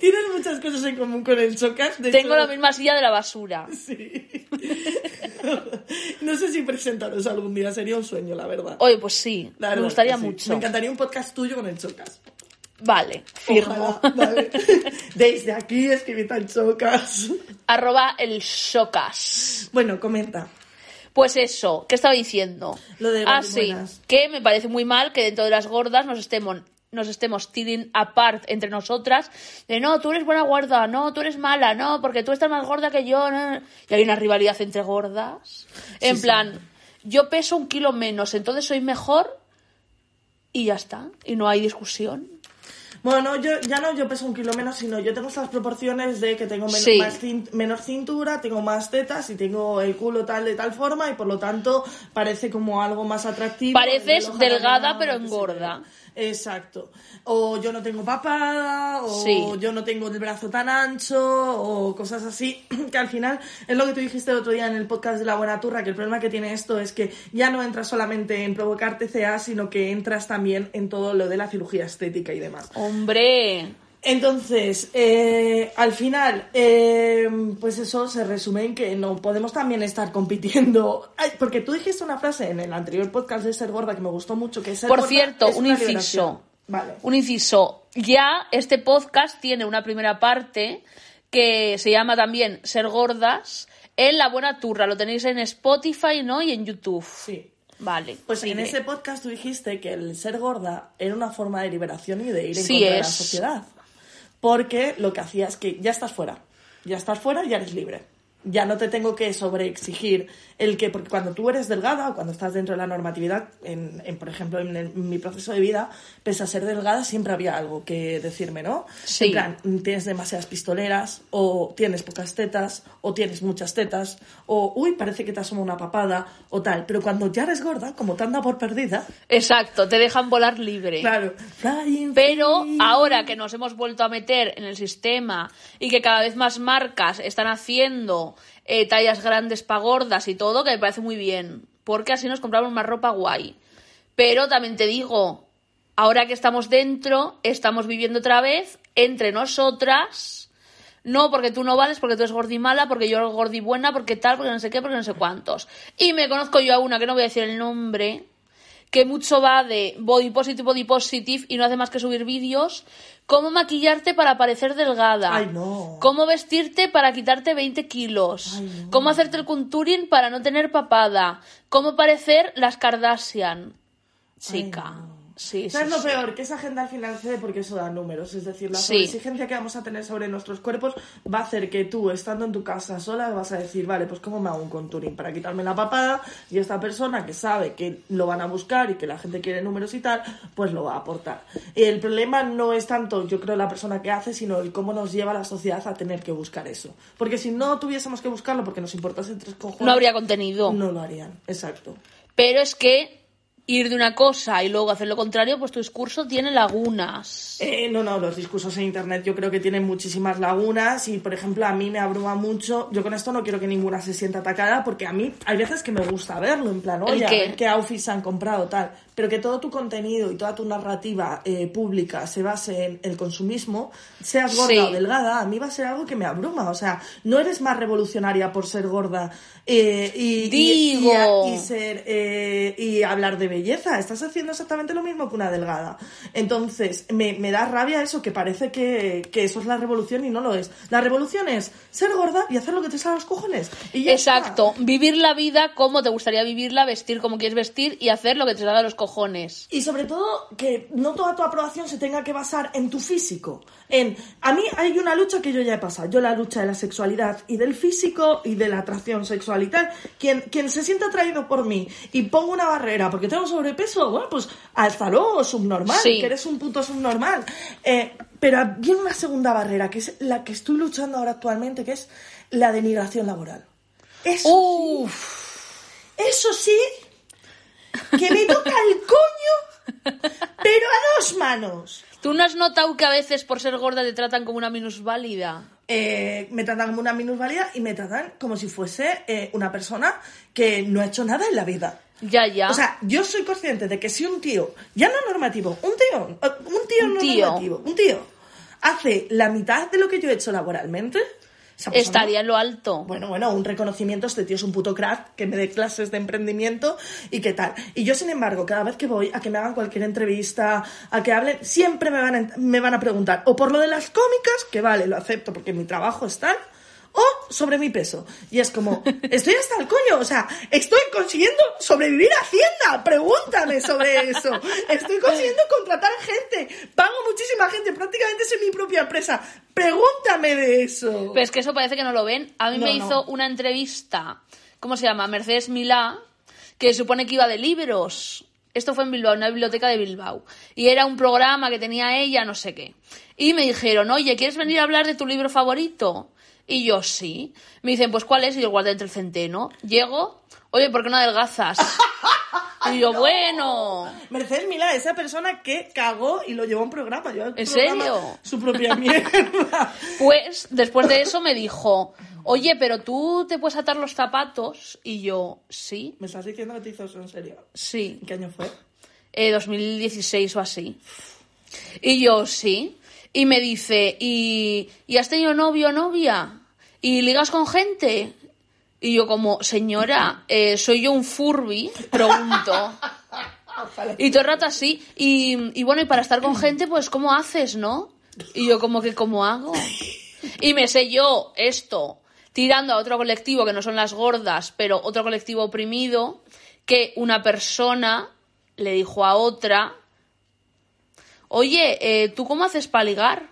Tienes muchas cosas en común con el Chocas. de Tengo hecho- la misma silla de la basura. Sí. no sé si presentaros algún día, sería un sueño, la verdad. Oye, pues sí, me gustaría sí. mucho. Me encantaría un podcast tuyo con el Chocas. Vale, firmo. Ojalá, vale. Desde aquí escribid al Chocas. Arroba el chocas. Bueno, comenta. Pues eso, ¿qué estaba diciendo? Lo de Ah, que me parece muy mal que dentro de las gordas nos estemos nos estemos tiring apart entre nosotras de no, tú eres buena gorda, no, tú eres mala, no, porque tú estás más gorda que yo, no. y hay una rivalidad entre gordas. En sí. plan, yo peso un kilo menos, entonces soy mejor y ya está, y no hay discusión. Bueno, yo ya no yo peso un kilo menos, sino yo tengo estas proporciones de que tengo menos, Sí. más cin- menor cintura, tengo más tetas y tengo el culo tal de tal forma y por lo tanto parece como algo más atractivo. Pareces delgada, pero engorda. Exacto. O yo no tengo papada, o Sí. yo no tengo el brazo tan ancho, o cosas así, que al final es lo que tú dijiste el otro día en el podcast de La Buena Turra, que el problema que tiene esto es que ya no entras solamente en provocar TCA, sino que entras también en todo lo de la cirugía estética y demás. Hombre, Entonces, eh, al final, eh, pues eso se resume en que no podemos también estar compitiendo. Ay, porque tú dijiste una frase en el anterior podcast de ser gorda que me gustó mucho, que ser Por gorda cierto, es un inciso. Vale. un inciso. Ya este podcast tiene una primera parte que se llama también Ser Gordas en La Buena Turra. Lo tenéis en Spotify, ¿no? Y en YouTube. Sí. Vale. Pues en ese podcast tú dijiste que el ser gorda era una forma de liberación y de ir en Sí contra de la sociedad. Porque lo que hacía es que ya estás fuera. Ya estás fuera, ya eres libre. Ya no te tengo que sobreexigir el que, porque cuando tú eres delgada o cuando estás dentro de la normatividad, en, en, por ejemplo, en, el- en mi proceso de vida, pese a ser delgada, siempre había algo que decirme, ¿no? Sí. En plan, tienes demasiadas pistoleras, o tienes pocas tetas, o tienes muchas tetas, o uy, parece que te asoma una papada, o tal. Pero cuando ya eres gorda, como te anda por perdida, Exacto, te dejan volar libre. claro, Pero ahora que nos hemos vuelto a meter en el sistema y que cada vez más marcas están haciendo eh, tallas grandes para gordas y todo, que me parece muy bien, porque así nos compramos más ropa guay. Pero también te digo, ahora que estamos dentro, estamos viviendo otra vez entre nosotras. No, porque tú no vales, porque tú eres gordimala, porque yo eres gordibuena, porque tal, porque no sé qué, porque no sé cuántos. Y me conozco yo a una, que no voy a decir el nombre, que mucho va de body positive, body positive y no hace más que subir vídeos. Cómo maquillarte para parecer delgada. Ay, no. Cómo vestirte para quitarte 20 kilos. Ay, no. Cómo hacerte el contouring para no tener papada. Cómo parecer las Kardashian. Chica. no. Sí, sí, ¿Sabes lo sí. peor? Que esa agenda al final cede porque eso da números. Es decir, la exigencia que vamos a tener sobre nuestros cuerpos va a hacer que tú, estando en tu casa sola, vas a decir, vale, pues ¿cómo me hago un contouring para quitarme la papada? Y esta persona que sabe que lo van a buscar y que la gente quiere números y tal, pues lo va a aportar. El problema no es tanto, yo creo, la persona que hace, sino el cómo nos lleva la sociedad a tener que buscar eso. Porque si no tuviésemos que buscarlo porque nos importase tres cojones... No habría contenido. No lo harían, exacto. Pero es que ir de una cosa y luego hacer lo contrario, pues tu discurso tiene lagunas. Eh, no, no, los discursos en internet yo creo que tienen muchísimas lagunas y, por ejemplo, a mí me abruma mucho. Yo con esto no quiero que ninguna se sienta atacada porque a mí hay veces que me gusta verlo, en plan, ¿El oye, a ver qué outfits han comprado, tal. Pero que todo tu contenido y toda tu narrativa eh, pública se base en el consumismo, seas gorda Sí. o delgada, a mí va a ser algo que me abruma. O sea, no eres más revolucionaria por ser gorda eh, y, y- Digo. y- y ser eh, y hablar de belleza. Estás haciendo exactamente lo mismo que una delgada. Entonces, me, me da rabia eso, que parece que, que eso es la revolución y no lo es. La revolución es ser gorda y hacer lo que te salga los cojones. Y Exacto, está. vivir la vida como te gustaría vivirla, vestir como quieres vestir y hacer lo que te salga los cojones. Y sobre todo, que no toda tu aprobación se tenga que basar en tu físico. En, a mí hay una lucha que yo ya he pasado. Yo la lucha de la sexualidad y del físico y de la atracción sexual y tal. Quien, quien se sienta atraído por mí y pongo una barrera porque tengo sobrepeso, bueno, pues álzalo, subnormal, Sí. que eres un puto subnormal. Eh, pero viene una segunda barrera, que es la que estoy luchando ahora actualmente, que es la denigración laboral. Eso Uf, eso sí, que me toca el coño, pero a dos manos. ¿tú no has notado que a veces por ser gorda te tratan como una minusválida? Eh, me tratan como una minusválida y me tratan como si fuese eh, una persona que no ha hecho nada en la vida. Ya, ya. O sea, yo soy consciente de que si un tío, ya no normativo, un tío, eh, un tío Un no tío. normativo, un tío, hace la mitad de lo que yo he hecho laboralmente, persona- Estaría en lo alto. Bueno, bueno, un reconocimiento, este tío es un puto crack, que me dé clases de emprendimiento y qué tal. Y yo, sin embargo, cada vez que voy a que me hagan cualquier entrevista, a que hablen, siempre me van a, me van a preguntar, o por lo de las cómicas, que vale, lo acepto porque mi trabajo es tal, o sobre mi peso. Y es como, estoy hasta el coño, o sea, estoy consiguiendo sobrevivir a Hacienda, pregúntame sobre eso. Estoy consiguiendo contratar gente, pago muchísima gente, prácticamente es mi propia empresa. Pregúntame de eso. Pero es que eso parece que no lo ven. A mí No, me no. hizo una entrevista, ¿cómo se llama? Mercedes Milá, que supone que iba de libros. Esto fue en Bilbao, en una biblioteca de Bilbao. Y era un programa que tenía ella, no sé qué. Y me dijeron, oye, ¿quieres venir a hablar de tu libro favorito? Y yo, sí. Me dicen, pues, ¿cuál es? Y yo, el guardia entre el centeno. Llego, oye, ¿por qué no adelgazas? Y yo, bueno. Mercedes Milá, esa persona que cagó y lo llevó a un programa. un ¿En programa serio? Su propia mierda. Pues, después de eso me dijo, oye, pero tú te puedes atar los zapatos. Y yo, sí, ¿Me estás diciendo que te hizo eso en serio? sí. ¿En qué año fue? eh, 2016 o así. Y yo, sí. Y me dice, ¿y, ¿y has tenido novio o novia? ¿Y ligas con gente? Y yo como, señora, eh, ¿soy yo un furby? Pregunto. Y todo el rato así. Y, y bueno, y para estar con gente, pues, ¿cómo haces, no? Y yo como que, ¿cómo hago? Y me sé yo esto, tirando a otro colectivo que no son las gordas, pero otro colectivo oprimido, que una persona le dijo a otra, oye, eh, ¿tú cómo haces para ligar?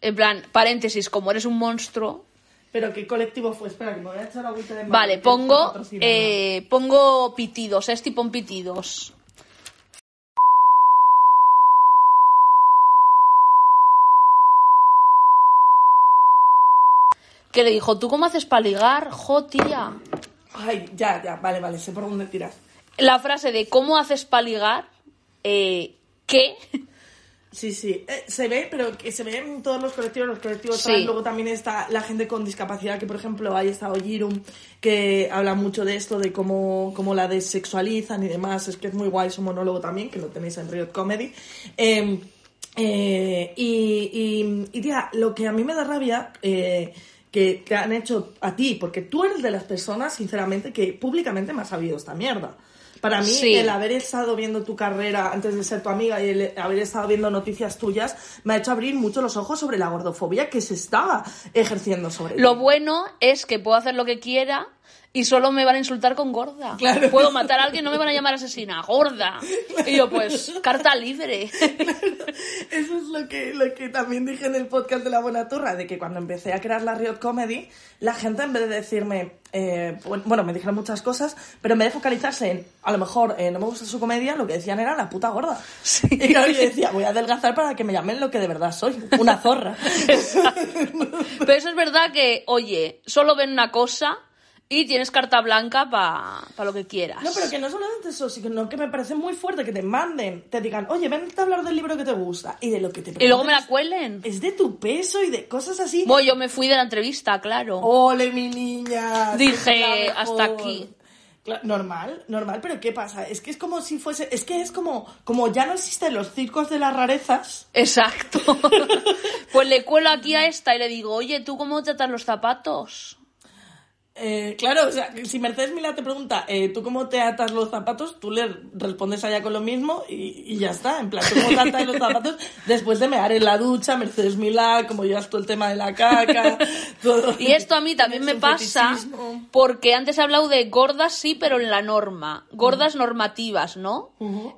En plan, paréntesis, como eres un monstruo. ¿Pero qué colectivo fue? Espera, que me voy a echar agüita de Vale, pongo, eh, pongo pitidos, es tipo pitidos. Que le dijo, ¿tú cómo haces para ligar? Jo, tía. Ay, ya, ya, vale, vale, sé por dónde tiras. La frase de ¿cómo haces para ligar? Eh, ¿Qué? Sí, sí, Eh, se ve, pero que se ve en todos los colectivos, los colectivos Sí. luego también está la gente con discapacidad, que por ejemplo hay estado Girum, que habla mucho de esto, de cómo, cómo la desexualizan y demás, es que es muy guay su monólogo también, que lo tenéis en Riot Comedy. Eh, eh, y, y, y, tía, lo que a mí me da rabia, eh, que te han hecho a ti, porque tú eres de las personas, sinceramente, que públicamente me ha sabido esta mierda. Para mí, Sí. el haber estado viendo tu carrera antes de ser tu amiga y el haber estado viendo noticias tuyas me ha hecho abrir mucho los ojos sobre la gordofobia que se estaba ejerciendo sobre Lo bueno es que puedo hacer lo que quiera y solo me van a insultar con gorda. Claro. Puedo matar a alguien, no me van a llamar asesina, gorda. Y yo, pues, carta libre. Eso es lo que, lo que también dije en el podcast de La Buena Turra, de que cuando empecé a crear la Riot Comedy, la gente en vez de decirme, eh, bu- bueno, me dijeron muchas cosas, pero en vez de focalizarse en, a lo mejor, eh, no me gusta su comedia, lo que decían era la puta gorda. Y claro, yo decía, voy a adelgazar para que me llamen lo que de verdad soy, una zorra. Pero eso es verdad que, oye, solo ven una cosa y tienes carta blanca para lo que quieras. No, pero que no solamente eso, sino que me parece muy fuerte que te manden, te digan, oye, ven a hablar del libro que te gusta y de lo que te Y luego me la cuelen. Es de tu peso y de cosas así. Bueno, yo me fui de la entrevista, claro. ¡Ole, mi niña! Dije, hasta aquí. Normal, normal, pero ¿qué pasa? Es que es como si fuese, es que es como, como ya no existen los circos de las rarezas. Exacto. pues le cuelo aquí a esta y le digo, oye, ¿tú cómo te atas los zapatos? Eh, claro, o sea, si Mercedes Milá te pregunta, eh, ¿tú cómo te atas los zapatos? Tú le respondes allá con lo mismo y, y ya está. En plan, ¿tú cómo te atas los zapatos? Después de mear en la ducha, Mercedes Milá, como llevas todo el tema de la caca, todo. Y esto a mí también me pasa porque antes he hablado de gordas, sí, pero en la norma. Gordas normativas, ¿no?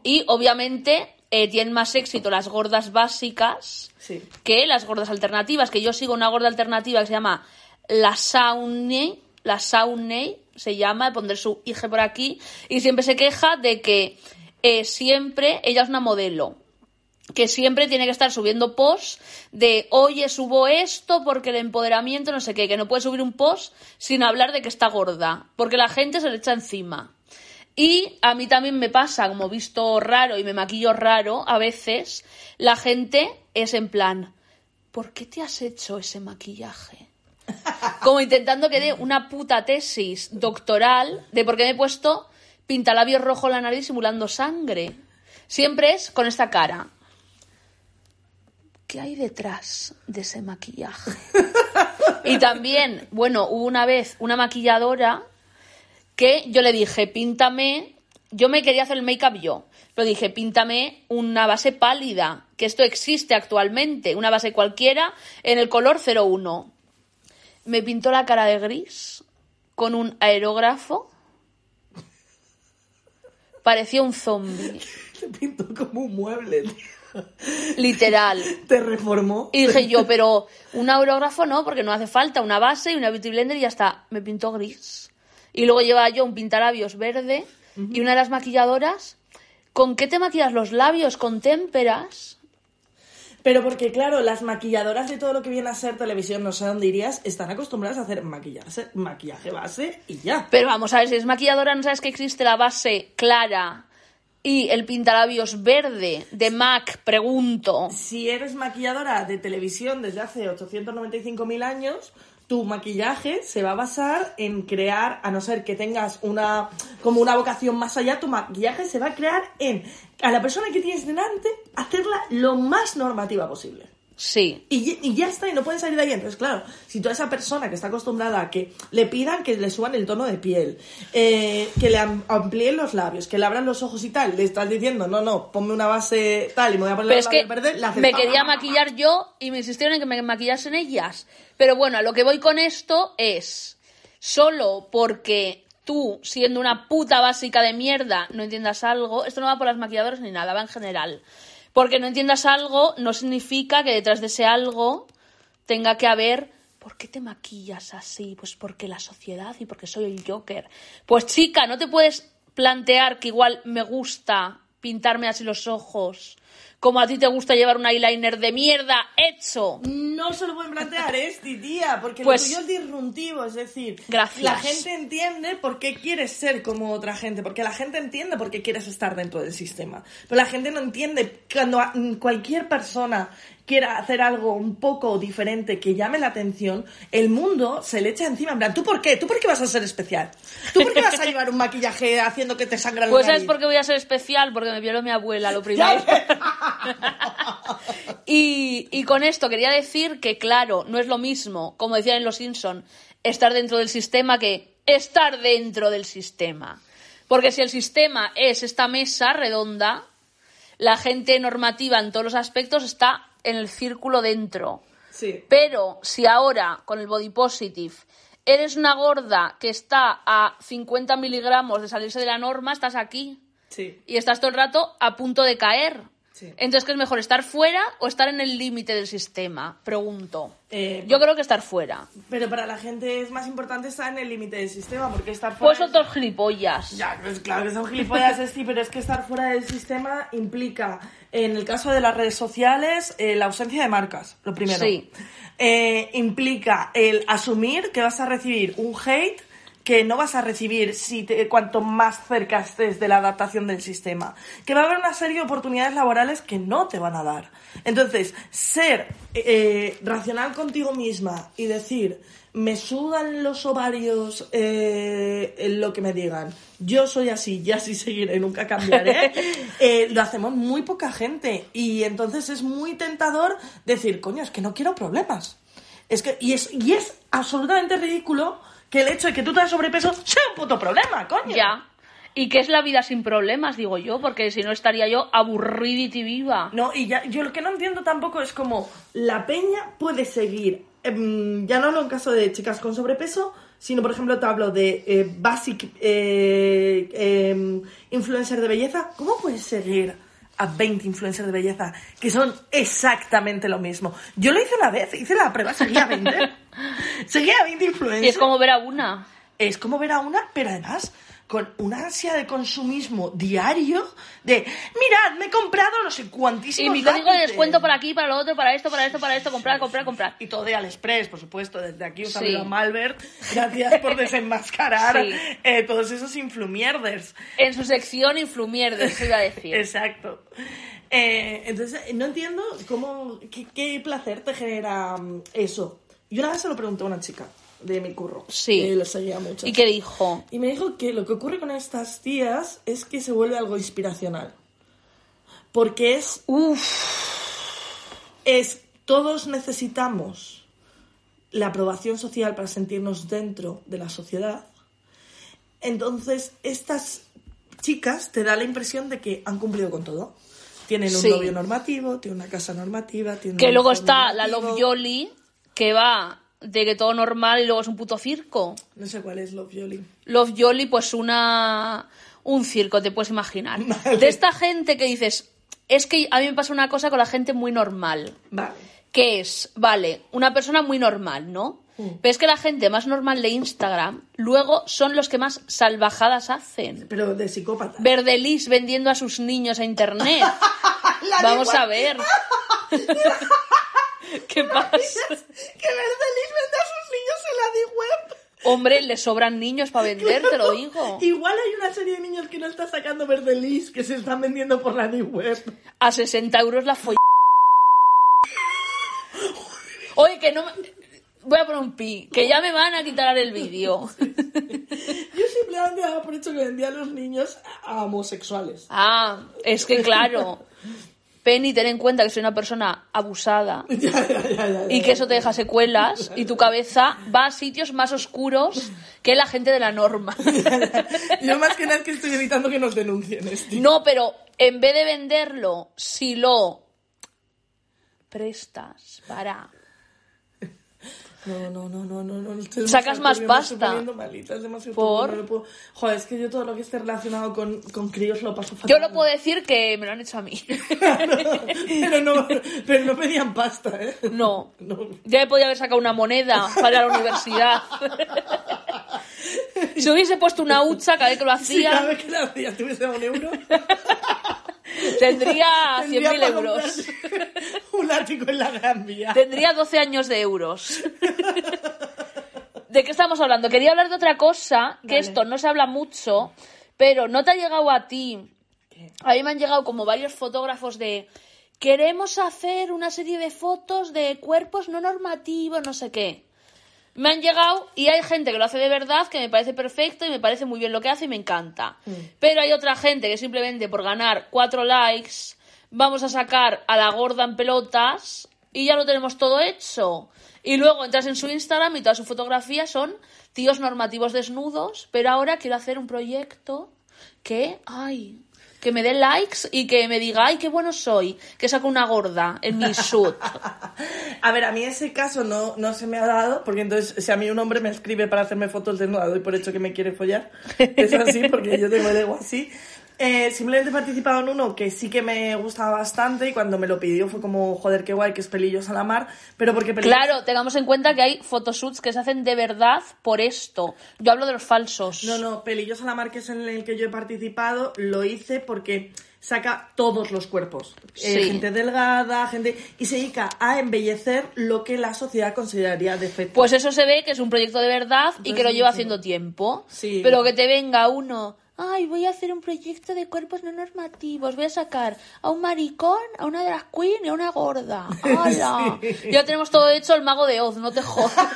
Y obviamente eh, tienen más éxito las gordas básicas Sí. que las gordas alternativas, que yo sigo una gorda alternativa que se llama la Sauney, la Sauney se llama, pondré su hija por aquí, y siempre se queja de que eh, siempre ella es una modelo que siempre tiene que estar subiendo posts de, oye, subo esto porque el empoderamiento, no sé qué, que no puede subir un post sin hablar de que está gorda, porque la gente se le echa encima. Y a mí también me pasa, como visto raro y me maquillo raro, a veces la gente es en plan, ¿por qué te has hecho ese maquillaje? Como intentando que dé una puta tesis doctoral de por qué me he puesto pintalabios rojo en la nariz simulando sangre. Siempre es con esta cara. ¿Qué hay detrás de ese maquillaje? Y también, bueno, hubo una vez una maquilladora que yo le dije, píntame, yo me quería hacer el make-up yo, pero dije, píntame una base pálida, que esto existe actualmente, una base cualquiera en el color 01. Me pintó la cara de gris con un aerógrafo. Parecía un zombie, Te pintó como un mueble, tío. literal. Te reformó. Y dije yo, pero un aerógrafo no, porque no hace falta una base y una beauty blender y ya está. Me pintó gris. Y luego llevaba yo un pintalabios verde y una de las maquilladoras, ¿con qué te maquillas los labios? ¿Con témperas? Pero porque, claro, las maquilladoras de todo lo que viene a ser televisión, no sé dónde irías, están acostumbradas a hacer maquillaje, maquillaje base y ya. Pero vamos a ver, si es maquilladora, ¿no sabes que existe la base clara y el pintalabios verde de MAC? Pregunto. Si eres maquilladora de televisión desde hace 895.000 años, tu maquillaje se va a basar en crear, a no ser que tengas una como una vocación más allá, tu maquillaje se va a crear en a la persona que tienes delante hacerla lo más normativa posible. Sí. Y, y, ya está, y no pueden salir de ahí. Entonces, claro, si toda esa persona que está acostumbrada a que le pidan que le suban el tono de piel, eh, que le amplíen los labios, que le abran los ojos y tal, le estás diciendo, no, no, ponme una base tal y me voy a poner Pero es que verde, la me quería maquillar yo y me insistieron en que me maquillasen ellas. Pero bueno, a lo que voy con esto es, solo porque tú, siendo una puta básica de mierda, no entiendas algo, esto no va por las maquilladoras ni nada, va en general. Porque no entiendas algo no significa que detrás de ese algo tenga que haber ¿Por qué te maquillas así? Pues porque la sociedad y porque soy el Joker. Pues chica, no te puedes plantear que igual me gusta pintarme así los ojos como a ti te gusta llevar un eyeliner de mierda hecho. No se lo pueden plantear este, tía, porque Pues- lo tuyo es disruptivo, es decir, Gracias. la gente entiende por qué quieres ser como otra gente, porque la gente entiende por qué quieres estar dentro del sistema, pero la gente no entiende cuando a- cualquier persona quiera hacer algo un poco diferente que llame la atención, el mundo se le echa encima. En plan, ¿tú por qué? ¿Tú por qué vas a ser especial? ¿Tú por qué vas a llevar un maquillaje haciendo que te sangra la Pues ¿sabes por qué voy a ser especial? Porque me violó mi abuela, lo primero. y, y con esto quería decir que, claro, no es lo mismo, como decían en Los Simpson, estar dentro del sistema que estar dentro del sistema. Porque si el sistema es esta mesa redonda, la gente normativa en todos los aspectos está en el círculo dentro. Sí. Pero si ahora, con el body positive, eres una gorda que está a 50 miligramos de salirse de la norma, estás aquí Sí. y estás todo el rato a punto de caer. Sí. Entonces, ¿qué es mejor, estar fuera o estar en el límite del sistema? Pregunto. Eh, Yo creo que estar fuera. Pero para la gente es más importante estar en el límite del sistema, porque estar fuera... Pues otros gilipollas. Ya, pues claro que son gilipollas, sí, pero es que estar fuera del sistema implica, en el caso de las redes sociales, eh, la ausencia de marcas, lo primero. Sí. Eh, implica el asumir que vas a recibir un hate que no vas a recibir si te- cuanto más cerca estés de la adaptación del sistema. Que va a haber una serie de oportunidades laborales que no te van a dar. Entonces, ser eh, racional contigo misma y decir, me sudan los ovarios eh, en lo que me digan, yo soy así y así seguiré, nunca cambiaré, eh, lo hacemos muy poca gente. Y entonces es muy tentador decir, coño, es que no quiero problemas. Es que, y es, y es absolutamente ridículo que el hecho de que tú tengas sobrepeso sea un puto problema, coño. Ya. ¿Y qué es la vida sin problemas, digo yo? Porque si no estaría yo aburridita y viva. No, y ya, yo lo que no entiendo tampoco es como la peña puede seguir, em, ya no hablo en caso de chicas con sobrepeso, sino por ejemplo te hablo de eh, basic eh, em, influencer de belleza. ¿Cómo puedes seguir a 20 influencers de belleza que son exactamente lo mismo? Yo lo hice una vez, hice la prueba, seguía a 20. seguía a 20 influencers. Y es como ver a una. es como ver a una, pero además con una ansia de consumismo diario de, mirad, me he comprado no sé cuantísimos Y mi código de lápices". descuento para aquí, para lo otro, para esto, para esto, para esto, comprar, comprar, comprar. Y todo de AliExpress, por supuesto, desde aquí un Sí. saludo a Malbert. Gracias por desenmascarar Sí. eh, todos esos influmierders. En su sección Influmierder, se iba a decir. Exacto. Eh, entonces, no entiendo cómo, qué, qué placer te genera mm, eso. Yo una vez se lo pregunté a una chica de mi curro. Sí. Que lo seguía mucho. ¿Y qué dijo? Y me dijo que lo que ocurre con estas tías es que se vuelve algo inspiracional. Porque es, Uf, es todos necesitamos la aprobación social para sentirnos dentro de la sociedad. Entonces, estas chicas te da la impresión de que han cumplido con todo. Tienen un Sí. novio normativo, tienen una casa normativa, tienen que luego está la. Love Yoli, que va de que todo normal y luego es un puto circo. No sé cuál es Love Yoli. Love Yoli, pues una un circo, te puedes imaginar. Vale. De esta gente que dices, es que a mí me pasa una cosa con la gente muy normal. Vale. que es, vale, una persona muy normal, ¿no? Pero es que la gente más normal de Instagram luego son los que más salvajadas hacen. Pero de psicópata. Verdelis vendiendo a sus niños a internet. Vamos a ver. ¿Qué pasa? Que Verdelis vende a sus niños en la Deep Web. Hombre, le sobran niños para vender, te lo digo. Igual hay una serie de niños que no está sacando Verdelis que se están vendiendo por la Deep Web. A 60 euros la folla. Oye, que no me... Voy a poner un pi, que ya me van a quitar el vídeo. Yo simplemente daba por hecho que vendía a los niños a homosexuales. Ah, es que claro. Penny, ten en cuenta que soy una persona abusada Ya, ya, ya, y que eso te deja secuelas y tu cabeza va a sitios más oscuros que la gente de la norma. Yo más que nada es que estoy evitando que nos denuncien esto. No, pero en vez de venderlo, si lo prestas para... No, no, no, no, no, no. estoy Sacas más turbio, me estoy pasta. malita, es demasiado ¿Por? no lo puedo- Joder, es que yo todo lo que esté relacionado con, con críos lo paso fatal. Yo lo puedo decir que me lo han hecho a mí. pero, no, pero no pedían pasta, ¿eh? No. Ya me podía haber sacado una moneda para ir a la universidad. Si hubiese puesto una hucha cada vez que lo Si cada hacía, vez que la hacías tuviese un euro, tendría tendría 100.000 para euros. un ático en la Gran Vía. Tendría 12 años de euros. ¿De qué estamos hablando? Quería hablar de otra cosa, que Vale. esto no se habla mucho, pero no te ha llegado a ti. A mí me han llegado como varios fotógrafos de queremos hacer una serie de fotos de cuerpos no normativos, no sé qué. Me han llegado y hay gente que lo hace de verdad, que me parece perfecto y me parece muy bien lo que hace y me encanta. Pero hay otra gente que simplemente por ganar cuatro likes vamos a sacar a la gorda en pelotas y ya lo tenemos todo hecho. Y luego entras en su Instagram y todas sus fotografías son tíos normativos desnudos, pero ahora quiero hacer un proyecto que, ay, que me dé likes y que me diga, ay, qué bueno soy, que saco una gorda en mi shoot. A ver, a mí ese caso no, no se me ha dado, porque entonces si a mí un hombre me escribe para hacerme fotos desnuda, doy por hecho que me quiere follar. Es así, porque yo tengo el ego así. Eh, simplemente he participado en uno que sí que me gustaba bastante y cuando me lo pidió fue como, joder, qué guay, que es Pelillos a la mar, pero porque Pelillos... Claro, tengamos en cuenta que hay photoshoots que se hacen de verdad por esto. Yo hablo de los falsos. No, no, Pelillos a la mar, que es en el que yo he participado, lo hice porque saca todos los cuerpos. Eh, Sí. gente delgada, gente... Y se dedica a embellecer lo que la sociedad consideraría defecto. Pues eso se ve que es un proyecto de verdad y que lo lleva sí. haciendo tiempo. Sí. Pero que te venga uno, ay, voy a hacer un proyecto de cuerpos no normativos, voy a sacar a un maricón, a una drag queen y a una gorda. ¡Hala! Sí. Ya tenemos todo hecho el mago de Oz, no te jodas.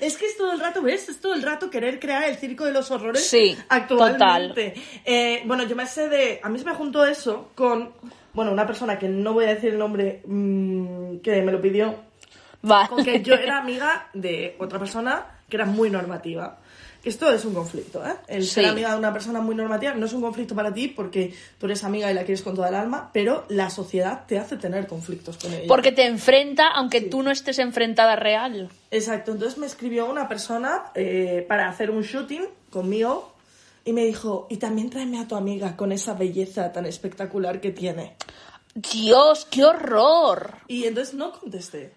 Es que es todo el rato, ¿ves? Es todo el rato querer crear el circo de los horrores Sí, actualmente. Eh, bueno, yo me sé de... A mí se me juntó eso con... Bueno, una persona que no voy a decir el nombre mm, que me lo pidió, Vale. con que yo era amiga de otra persona que era muy normativa. Esto es un conflicto, ¿eh? El ser Sí. amiga de una persona muy normativa no es un conflicto para ti porque tú eres amiga y la quieres con toda el alma, pero la sociedad te hace tener conflictos con ella. Porque te enfrenta aunque tú no estés enfrentada real. Exacto, entonces me escribió una persona eh, para hacer un shooting conmigo y me dijo, y también tráeme a tu amiga con esa belleza tan espectacular que tiene. Dios, qué horror. Y entonces no contesté.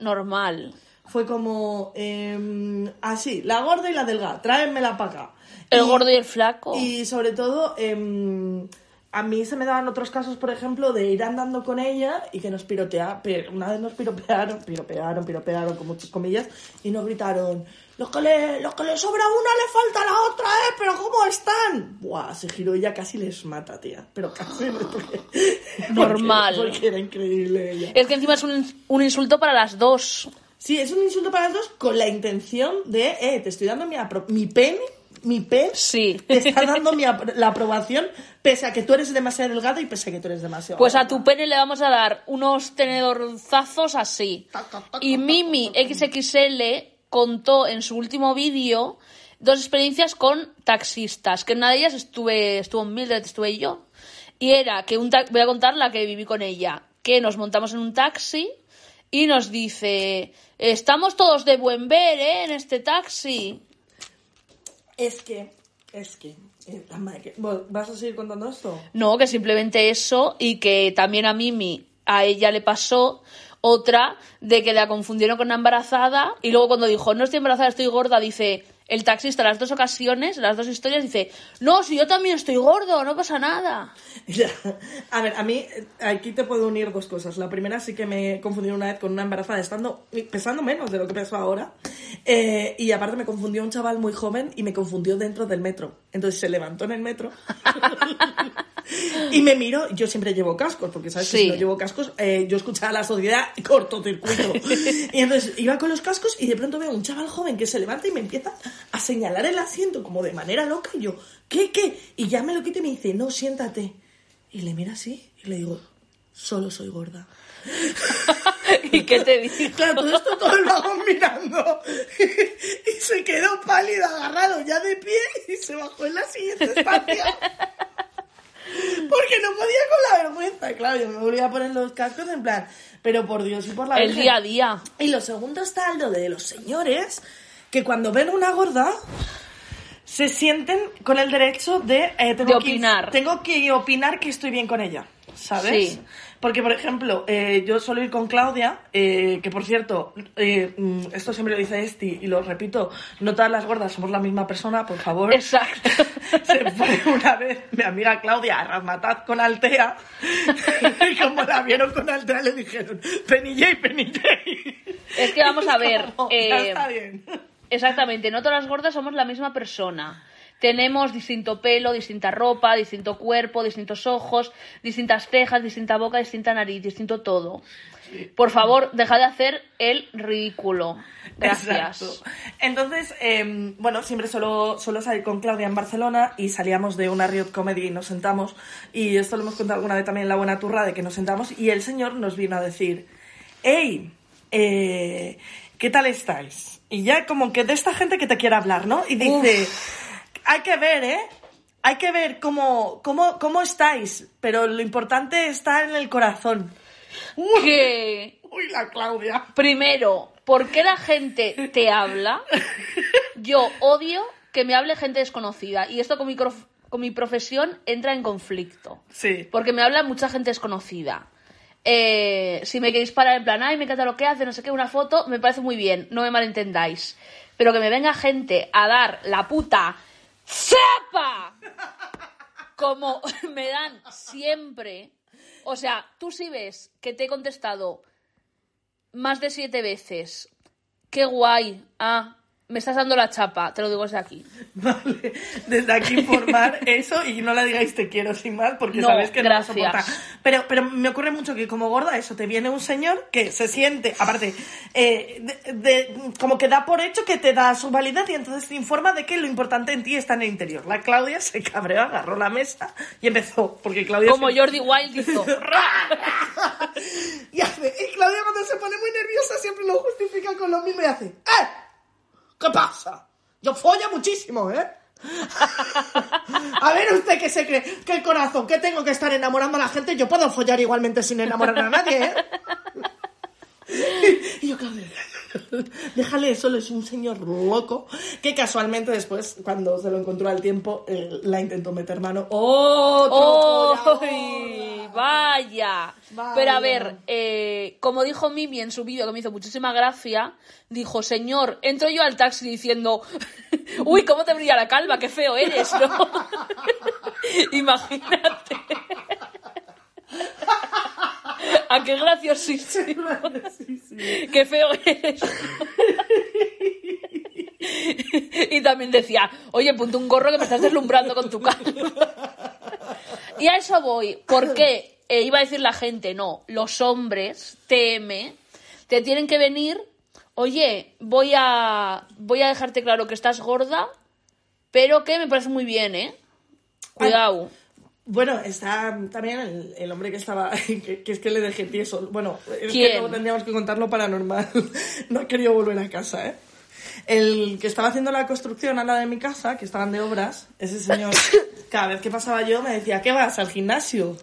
Normal. Fue como, em, así, la gorda y la delgada, tráenmela para acá. El Y- gordo y el flaco. Y sobre todo, em, a mí se me daban otros casos, por ejemplo, de ir andando con ella y que nos pirotea, pero una vez nos piropearon, piropearon, piropearon con muchas comillas, y nos gritaron, los que le, los que le sobra una le falta la otra, ¿eh? Pero ¿cómo están? Buah, se giró y ya casi les mata, tía. Pero casi, porque... Normal. Porque, porque era increíble ella. Es que encima es un, un insulto para las dos. Sí, es un insulto para las dos con la intención de, eh, te estoy dando mi, mi pene, mi pez, Sí. te está dando mi apro- la aprobación, pese a que tú eres demasiado delgada y pese a que tú eres demasiado Pues a tu pene le vamos a dar unos tenedorzazos así. Y Mimi XXL contó en su último vídeo dos experiencias con taxistas, que en una de ellas estuve, estuvo Mildred, estuve yo. Y era que un voy a contar la que viví con ella, que nos montamos en un taxi y nos dice, estamos todos de buen ver, ¿eh? En este taxi. Es que, es que, eh, ¿vas a seguir contando esto? No, que simplemente eso y que también a Mimi a ella le pasó otra de que la confundieron con una embarazada y luego cuando dijo, no estoy embarazada, estoy gorda, dice el taxista, las dos ocasiones, las dos historias, dice, no, si yo también estoy gordo, no pasa nada. A ver, a mí eh, aquí te puedo unir dos cosas. La primera sí que me confundí una vez con una embarazada estando pesando menos de lo que peso ahora. Eh, y aparte me confundió un chaval muy joven y me confundió dentro del metro. Entonces se levantó en el metro. y me miró, yo siempre llevo cascos, porque sabes que Sí. si no llevo cascos, eh, yo escuchaba la sociedad cortocircuito. y entonces iba con los cascos y de pronto veo un chaval joven que se levanta y me empieza a señalar el asiento como de manera loca. Y yo, ¿qué, qué? Y ya me lo quito y me dice, no, siéntate. Y le mira así y le digo, solo soy gorda. ¿Y qué te dijo? Claro, todo esto todo el vagón mirando. y se quedó pálido, agarrado ya de pie y se bajó en la siguiente estación. Porque no podía con la vergüenza. Claro, yo me volví a poner los cascos en plan, pero por Dios y por la El Virgen. día a día. Y lo segundo está lo de los señores que cuando ven una gorda se sienten con el derecho de, eh, tengo De que- opinar. tengo que opinar que estoy bien con ella, ¿sabes? Sí. Porque, por ejemplo, eh, yo suelo ir con Claudia, eh, que por cierto, eh, mm, esto siempre lo dice Esti y lo repito, no todas las gordas somos la misma persona, por favor. Exacto. Se fue una vez mi amiga Claudia a Razmataz con Altea y como la vieron con Altea le dijeron Penille, Penille. Es que vamos a ver, Como, ya eh, está bien. Exactamente, no todas las gordas somos la misma persona. Tenemos distinto pelo, distinta ropa, distinto cuerpo, distintos ojos, distintas cejas, distinta boca, distinta nariz, distinto todo. Por favor, deja de hacer el ridículo. Gracias. Exacto. Entonces, eh, bueno, siempre solo, solo salir con Claudia en Barcelona y salíamos de una Riot Comedy y nos sentamos. Y esto lo hemos contado alguna vez también en La Buena Turra, de que nos sentamos y el señor nos vino a decir, hey, eh, ¿qué tal estáis? Y ya como que de esta gente que te quiere hablar, ¿no? Y dice, hay que ver, ¿eh? Hay que ver cómo, cómo, cómo estáis, pero lo importante está en el corazón. Que, Uy, la Claudia. primero, ¿por qué la gente te habla? Yo odio que me hable gente desconocida. Y esto con mi, con mi profesión entra en conflicto. Sí. Porque me habla mucha gente desconocida. Eh, si me queréis parar en plan, ay, me encanta lo que hace, no sé qué, una foto, me parece muy bien, no me malentendáis. Pero que me venga gente a dar la puta chapa como me dan siempre. O sea, tú si ves que te he contestado más de siete veces, qué guay, ah, me estás dando la chapa, te lo digo desde aquí. Vale, desde aquí informar eso y no la digáis te quiero sin más porque No, sabes que no gracias. lo soporta. Pero, pero me ocurre mucho que como gorda eso, te viene un señor que se siente, aparte, eh, de, de- como que da por hecho que te da su validez y entonces te informa de que lo importante en ti está en el interior. La Claudia se cabreó, agarró la mesa y empezó, porque Claudia... Como se- Jordi Wild hizo. y, hace, y Claudia cuando se pone muy nerviosa siempre lo justifica con lo mismo y hace, ¡eh! ¿Qué pasa? Yo folla muchísimo, ¿eh? A ver usted que se cree que el corazón, que tengo que estar enamorando a la gente, yo puedo follar igualmente sin enamorar a nadie, ¿eh? Y yo, Claudia, déjale, solo es un señor loco que casualmente después, cuando se lo encontró al tiempo, eh, la intentó meter mano. ¡Oh! ¡Ay! Vaya. Vaya. Pero a ver, eh, como dijo Mimi en su vídeo que me hizo muchísima gracia, dijo, señor, entro yo al taxi diciendo, uy, cómo te brilla la calva, qué feo eres, ¿no? Imagínate. ¿A qué graciosísimo? Sí, sí. Qué feo eres. y también decía, oye, ponte un gorro que me estás deslumbrando con tu calva. y a eso voy. ¿Por qué? Eh, iba a decir la gente, no. Los hombres, TM, te tienen que venir, oye, voy a, voy a dejarte claro que estás gorda, pero que me parece muy bien, ¿eh? Cuidado. Bueno, está también el, el hombre que estaba, que, que es que le dejé tieso. Bueno, es ¿Quién? que luego tendríamos que contarlo paranormal. No he querido volver a casa, ¿eh? El que estaba haciendo la construcción al lado de mi casa, que estaban de obras, ese señor, cada vez que pasaba yo me decía, ¿qué vas? ¿Al gimnasio?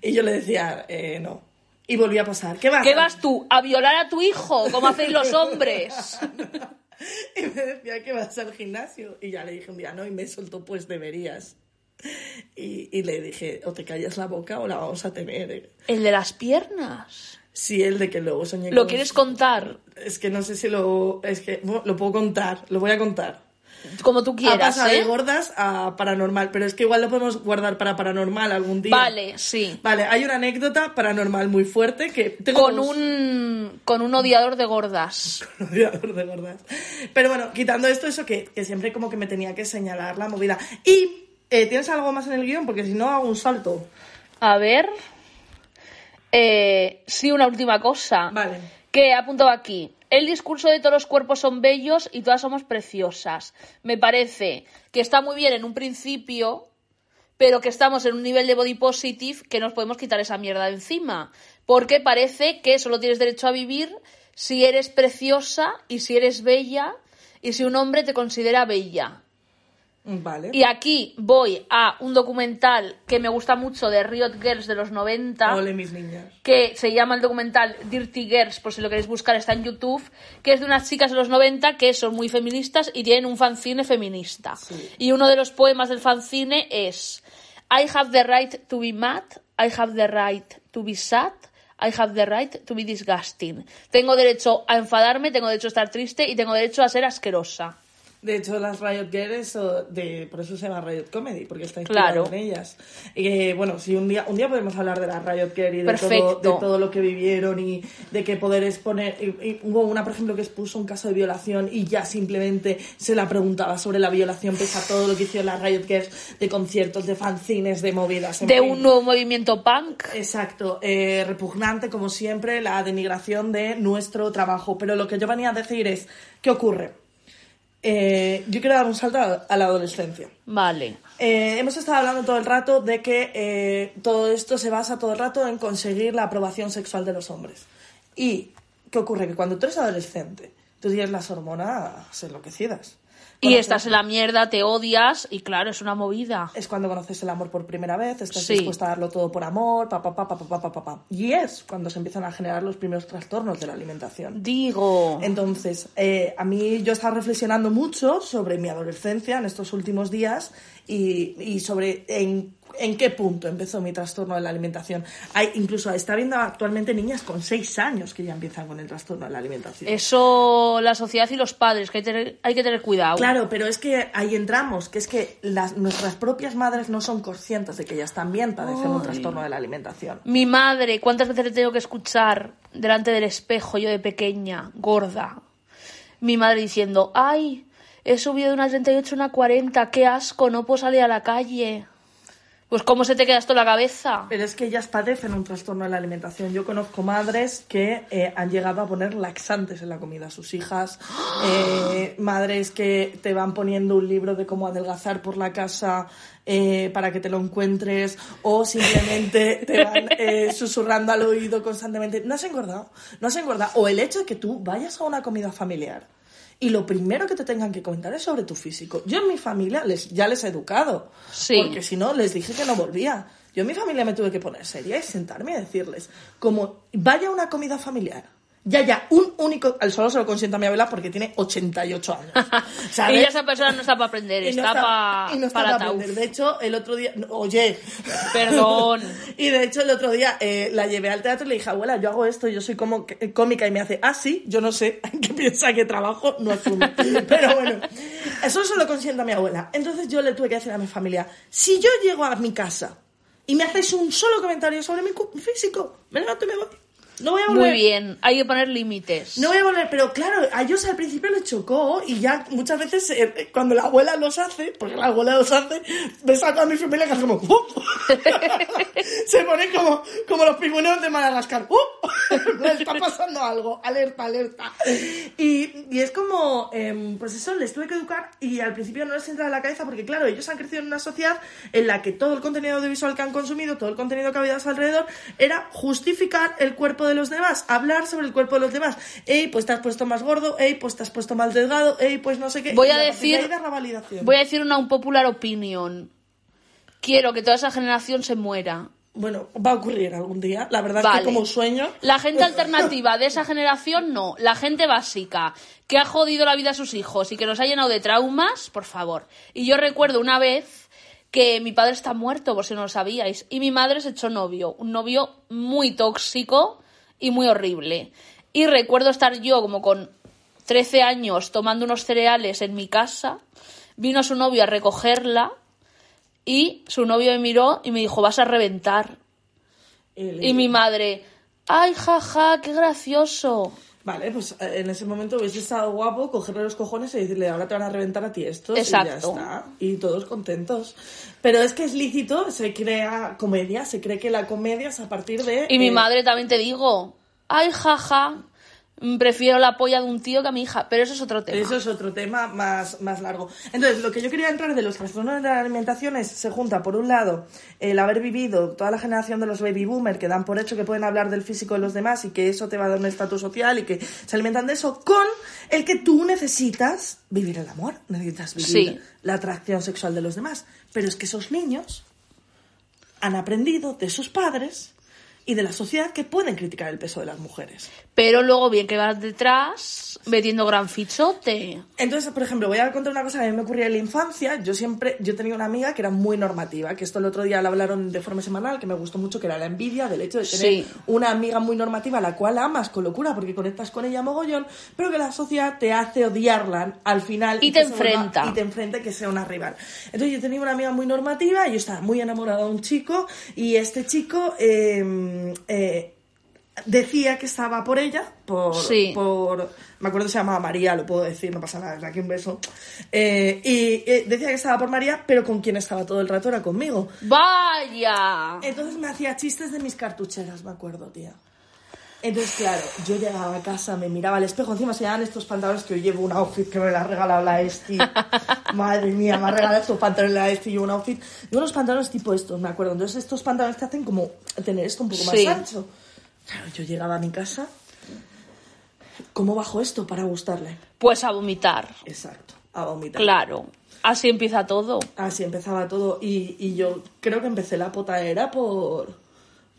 Y yo le decía, eh, no. Y volvía a pasar, ¿qué vas? ¿Qué vas tú? ¿A violar a tu hijo? Como hacéis los hombres. Y me decía que vas al gimnasio. Y ya le dije un día, no, y me soltó, pues deberías. Y, y le dije, o te callas la boca o la vamos a tener. El de las piernas. Sí, el de que luego soñé ¿Lo con- quieres contar? Es que no sé si lo... Es que bueno, lo puedo contar, lo voy a contar. Como tú Ha quieras, pasado de ¿eh? gordas a paranormal, pero es que igual lo podemos guardar para paranormal algún día. Vale, sí. Vale, hay una anécdota paranormal muy fuerte que tengo Con dos- un, con un odiador de gordas. odiador de gordas. Pero bueno, quitando esto, eso que, que siempre como que me tenía que señalar la movida. Y, eh, ¿tienes algo más en el guion? Porque si no, hago un salto. A ver. Eh, sí, una última cosa. Vale. Que he apuntado aquí. El discurso de todos los cuerpos son bellos y todas somos preciosas. Me parece que está muy bien en un principio, pero que estamos en un nivel de body positive que nos podemos quitar esa mierda de encima. Porque parece que solo tienes derecho a vivir si eres preciosa y si eres bella y si un hombre te considera bella. Vale. Y aquí voy a un documental que me gusta mucho de Riot Girls de los 90 Ole, mis niñas. que se llama el documental Dirty Girls, por si lo queréis buscar, está en YouTube, que es de unas chicas de los 90 que son muy feministas y tienen un fanzine feminista. Sí. Y uno de los poemas del fanzine es I have the right to be mad, I have the right to be sad, I have the right to be disgusting. Tengo derecho a enfadarme, tengo derecho a estar triste y tengo derecho a ser asquerosa. De hecho, las Riot Girls, de, por eso se llama Riot Comedy, porque está inspirado Claro. en ellas. Y que, bueno, si un día, un día podemos hablar de las Riot Girls y de todo, de todo lo que vivieron y de que poder exponer. y- y hubo una, por ejemplo, que expuso un caso de violación y ya simplemente se la preguntaba sobre la violación, pese a todo lo que hicieron las Riot Girls de conciertos, de fanzines, de movidas. De fin. un nuevo movimiento punk. Exacto, eh, repugnante como siempre la denigración de nuestro trabajo. Pero lo que yo venía a decir es, ¿qué ocurre? Eh, yo quiero dar un salto a, la adolescencia. Vale. Eh, hemos estado hablando todo el rato de que eh, todo esto se basa todo el rato en conseguir la aprobación sexual de los hombres. ¿Y qué ocurre? Que cuando tú eres adolescente, tú tienes las hormonas enloquecidas. Y estás en la mierda, te odias y claro, es una movida. Es cuando conoces el amor por primera vez, estás sí. dispuesta a darlo todo por amor, pa pa, pa, pa, pa, pa, pa, Y es cuando se empiezan a generar los primeros trastornos de la alimentación. Digo. Entonces, eh, a mí yo estaba reflexionando mucho sobre mi adolescencia en estos últimos días y, y sobre en en qué punto empezó mi trastorno de la alimentación. Hay incluso está habiendo actualmente niñas con 6 años que ya empiezan con el trastorno de la alimentación. Eso, la sociedad y los padres, que hay, tener- hay que tener cuidado. Claro, pero es que ahí entramos, que es que las, nuestras propias madres no son conscientes de que ellas también padecen un trastorno de la alimentación. Mi madre, ¿cuántas veces le tengo que escuchar delante del espejo, yo de pequeña, gorda? Mi madre diciendo, ay, he subido de una 38 a una 40, qué asco, no puedo salir a la calle. Pues ¿cómo se te queda esto en la cabeza? Pero es que ellas padecen un trastorno de la alimentación. Yo conozco madres que eh, han llegado a poner laxantes en la comida a sus hijas, eh, madres que te van poniendo un libro de cómo adelgazar por la casa eh, para que te lo encuentres, o simplemente te van eh, susurrando al oído constantemente, no has engordado, no has engordado. O el hecho de que tú vayas a una comida familiar y lo primero que te tengan que comentar es sobre tu físico. Yo en mi familia les, ya les he educado. Sí. Porque si no, les dije que no volvía. Yo en mi familia me tuve que poner seria y sentarme y decirles, como vaya una comida familiar, ya, ya, un único, al solo se lo consiento a mi abuela porque tiene 88 años. ¿sabes? Y esa persona no está para aprender, Y no está, no para aprender. De hecho, el otro día, oye, Perdón. y de hecho, el otro día eh, la llevé al teatro y le dije, abuela, yo hago esto, yo soy como cómica y me hace, ah, sí, yo no sé, ¿qué piensa que trabajo? No asumo. Pero bueno, eso se lo consiento a mi abuela. Entonces yo le tuve que decir a mi familia, si yo llego a mi casa y me hacéis un solo comentario sobre mi físico, me levanto y me voy. No voy a volver. Muy bien, hay que poner límites. No voy a volver, pero claro, a ellos al principio les chocó y ya muchas veces eh, cuando la abuela los hace, porque la abuela los hace, ves a toda mi familia que hace como... ¡uh! Se ponen como, como los pingüinos de Madagascar. ¡uh! Le está pasando algo, alerta, alerta. Y, y es como, em, pues eso, les tuve que educar y al principio no les entra en la cabeza porque claro, ellos han crecido en una sociedad en la que todo el contenido audiovisual que han consumido, todo el contenido que había a su alrededor, era justificar el cuerpo de los demás, hablar sobre el cuerpo de los demás. Ey, pues te has puesto más gordo, ey, pues te has puesto más delgado, ey, pues no sé qué. Voy a de decir- la validación. Voy a decir una unpopular opinion. Quiero que toda esa generación se muera. Bueno, va a ocurrir algún día. La verdad es que como sueño... La gente alternativa de esa generación no. La gente básica, que ha jodido la vida a sus hijos y que los ha llenado de traumas, por favor. Y yo recuerdo una vez que mi padre está muerto, por si no lo sabíais. Y mi madre se echó novio, un novio muy tóxico y muy horrible. Y recuerdo estar yo como con 13 años tomando unos cereales en mi casa. Vino su novio a recogerla y su novio me miró y me dijo, vas a reventar. El- Y mi madre, ay, jaja, qué gracioso. Vale, pues eh, en ese momento hubiese estado guapo cogerle los cojones y decirle, ahora te van a reventar a ti estos Exacto. y ya está. Y todos contentos. Pero es que es lícito, se crea comedia, se cree que la comedia es a partir de... Y mi eh, madre también te digo, ay, jaja, prefiero la polla de un tío que a mi hija. Pero eso es otro tema. Eso es otro tema más, más largo. Entonces, lo que yo quería entrar de los trastornos de la alimentación es, se junta, por un lado, el haber vivido toda la generación de los baby boomers que dan por hecho que pueden hablar del físico de los demás y que eso te va a dar un estatus social y que se alimentan de eso, con el que tú necesitas vivir el amor, necesitas vivir Sí. la atracción sexual de los demás. Pero es que esos niños han aprendido de sus padres y de la sociedad que pueden criticar el peso de las mujeres. Pero luego bien que vas detrás metiendo gran fichote. Entonces, por ejemplo, voy a contar una cosa que a mí me ocurría en la infancia. Yo siempre, yo tenía una amiga que era muy normativa, que esto el otro día la hablaron de forma semanal, que me gustó mucho, que era la envidia del hecho de tener Sí. una amiga muy normativa, a la cual amas con locura porque conectas con ella mogollón, pero que la sociedad te hace odiarla al final. Y te enfrenta. y te enfrenta que sea una rival. Entonces yo tenía una amiga muy normativa y yo estaba muy enamorada de un chico y este chico eh, eh, decía que estaba por ella, por, Sí. por me acuerdo que se llamaba María, lo puedo decir, no pasa nada, desde aquí un beso. Eh, y eh, decía que estaba por María, pero con quien estaba todo el rato era conmigo. ¡Vaya! Entonces me hacía chistes de mis cartucheras, me acuerdo, tía. Entonces, claro, yo llegaba a casa, me miraba al espejo, encima se llaman estos pantalones que yo llevo un outfit que me la ha regalado la Esti. Madre mía, me ha regalado estos pantalones la Esti y yo un outfit. Llevo unos pantalones tipo estos, me acuerdo. Entonces estos pantalones te hacen como tener esto un poco más Sí. ancho. Claro, yo llegaba a mi casa. ¿Cómo bajo esto para gustarle? Pues a vomitar. Exacto, a vomitar. Claro. Así empieza todo. Así empezaba todo. Y, y yo creo que empecé la potaera por,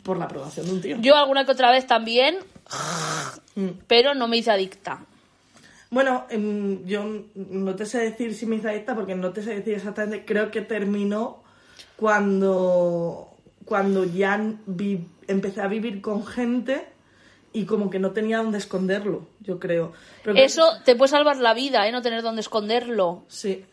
por la aprobación de un tío. Yo alguna que otra vez también, Mm. pero no me hice adicta. Bueno, em, yo no te sé decir si me hice adicta porque no te sé decir exactamente. Creo que terminó cuando, cuando ya vi- empecé a vivir con gente y como que no tenía dónde esconderlo, yo creo. Pero Eso te puede salvar la vida, ¿eh? No tener dónde esconderlo. sí.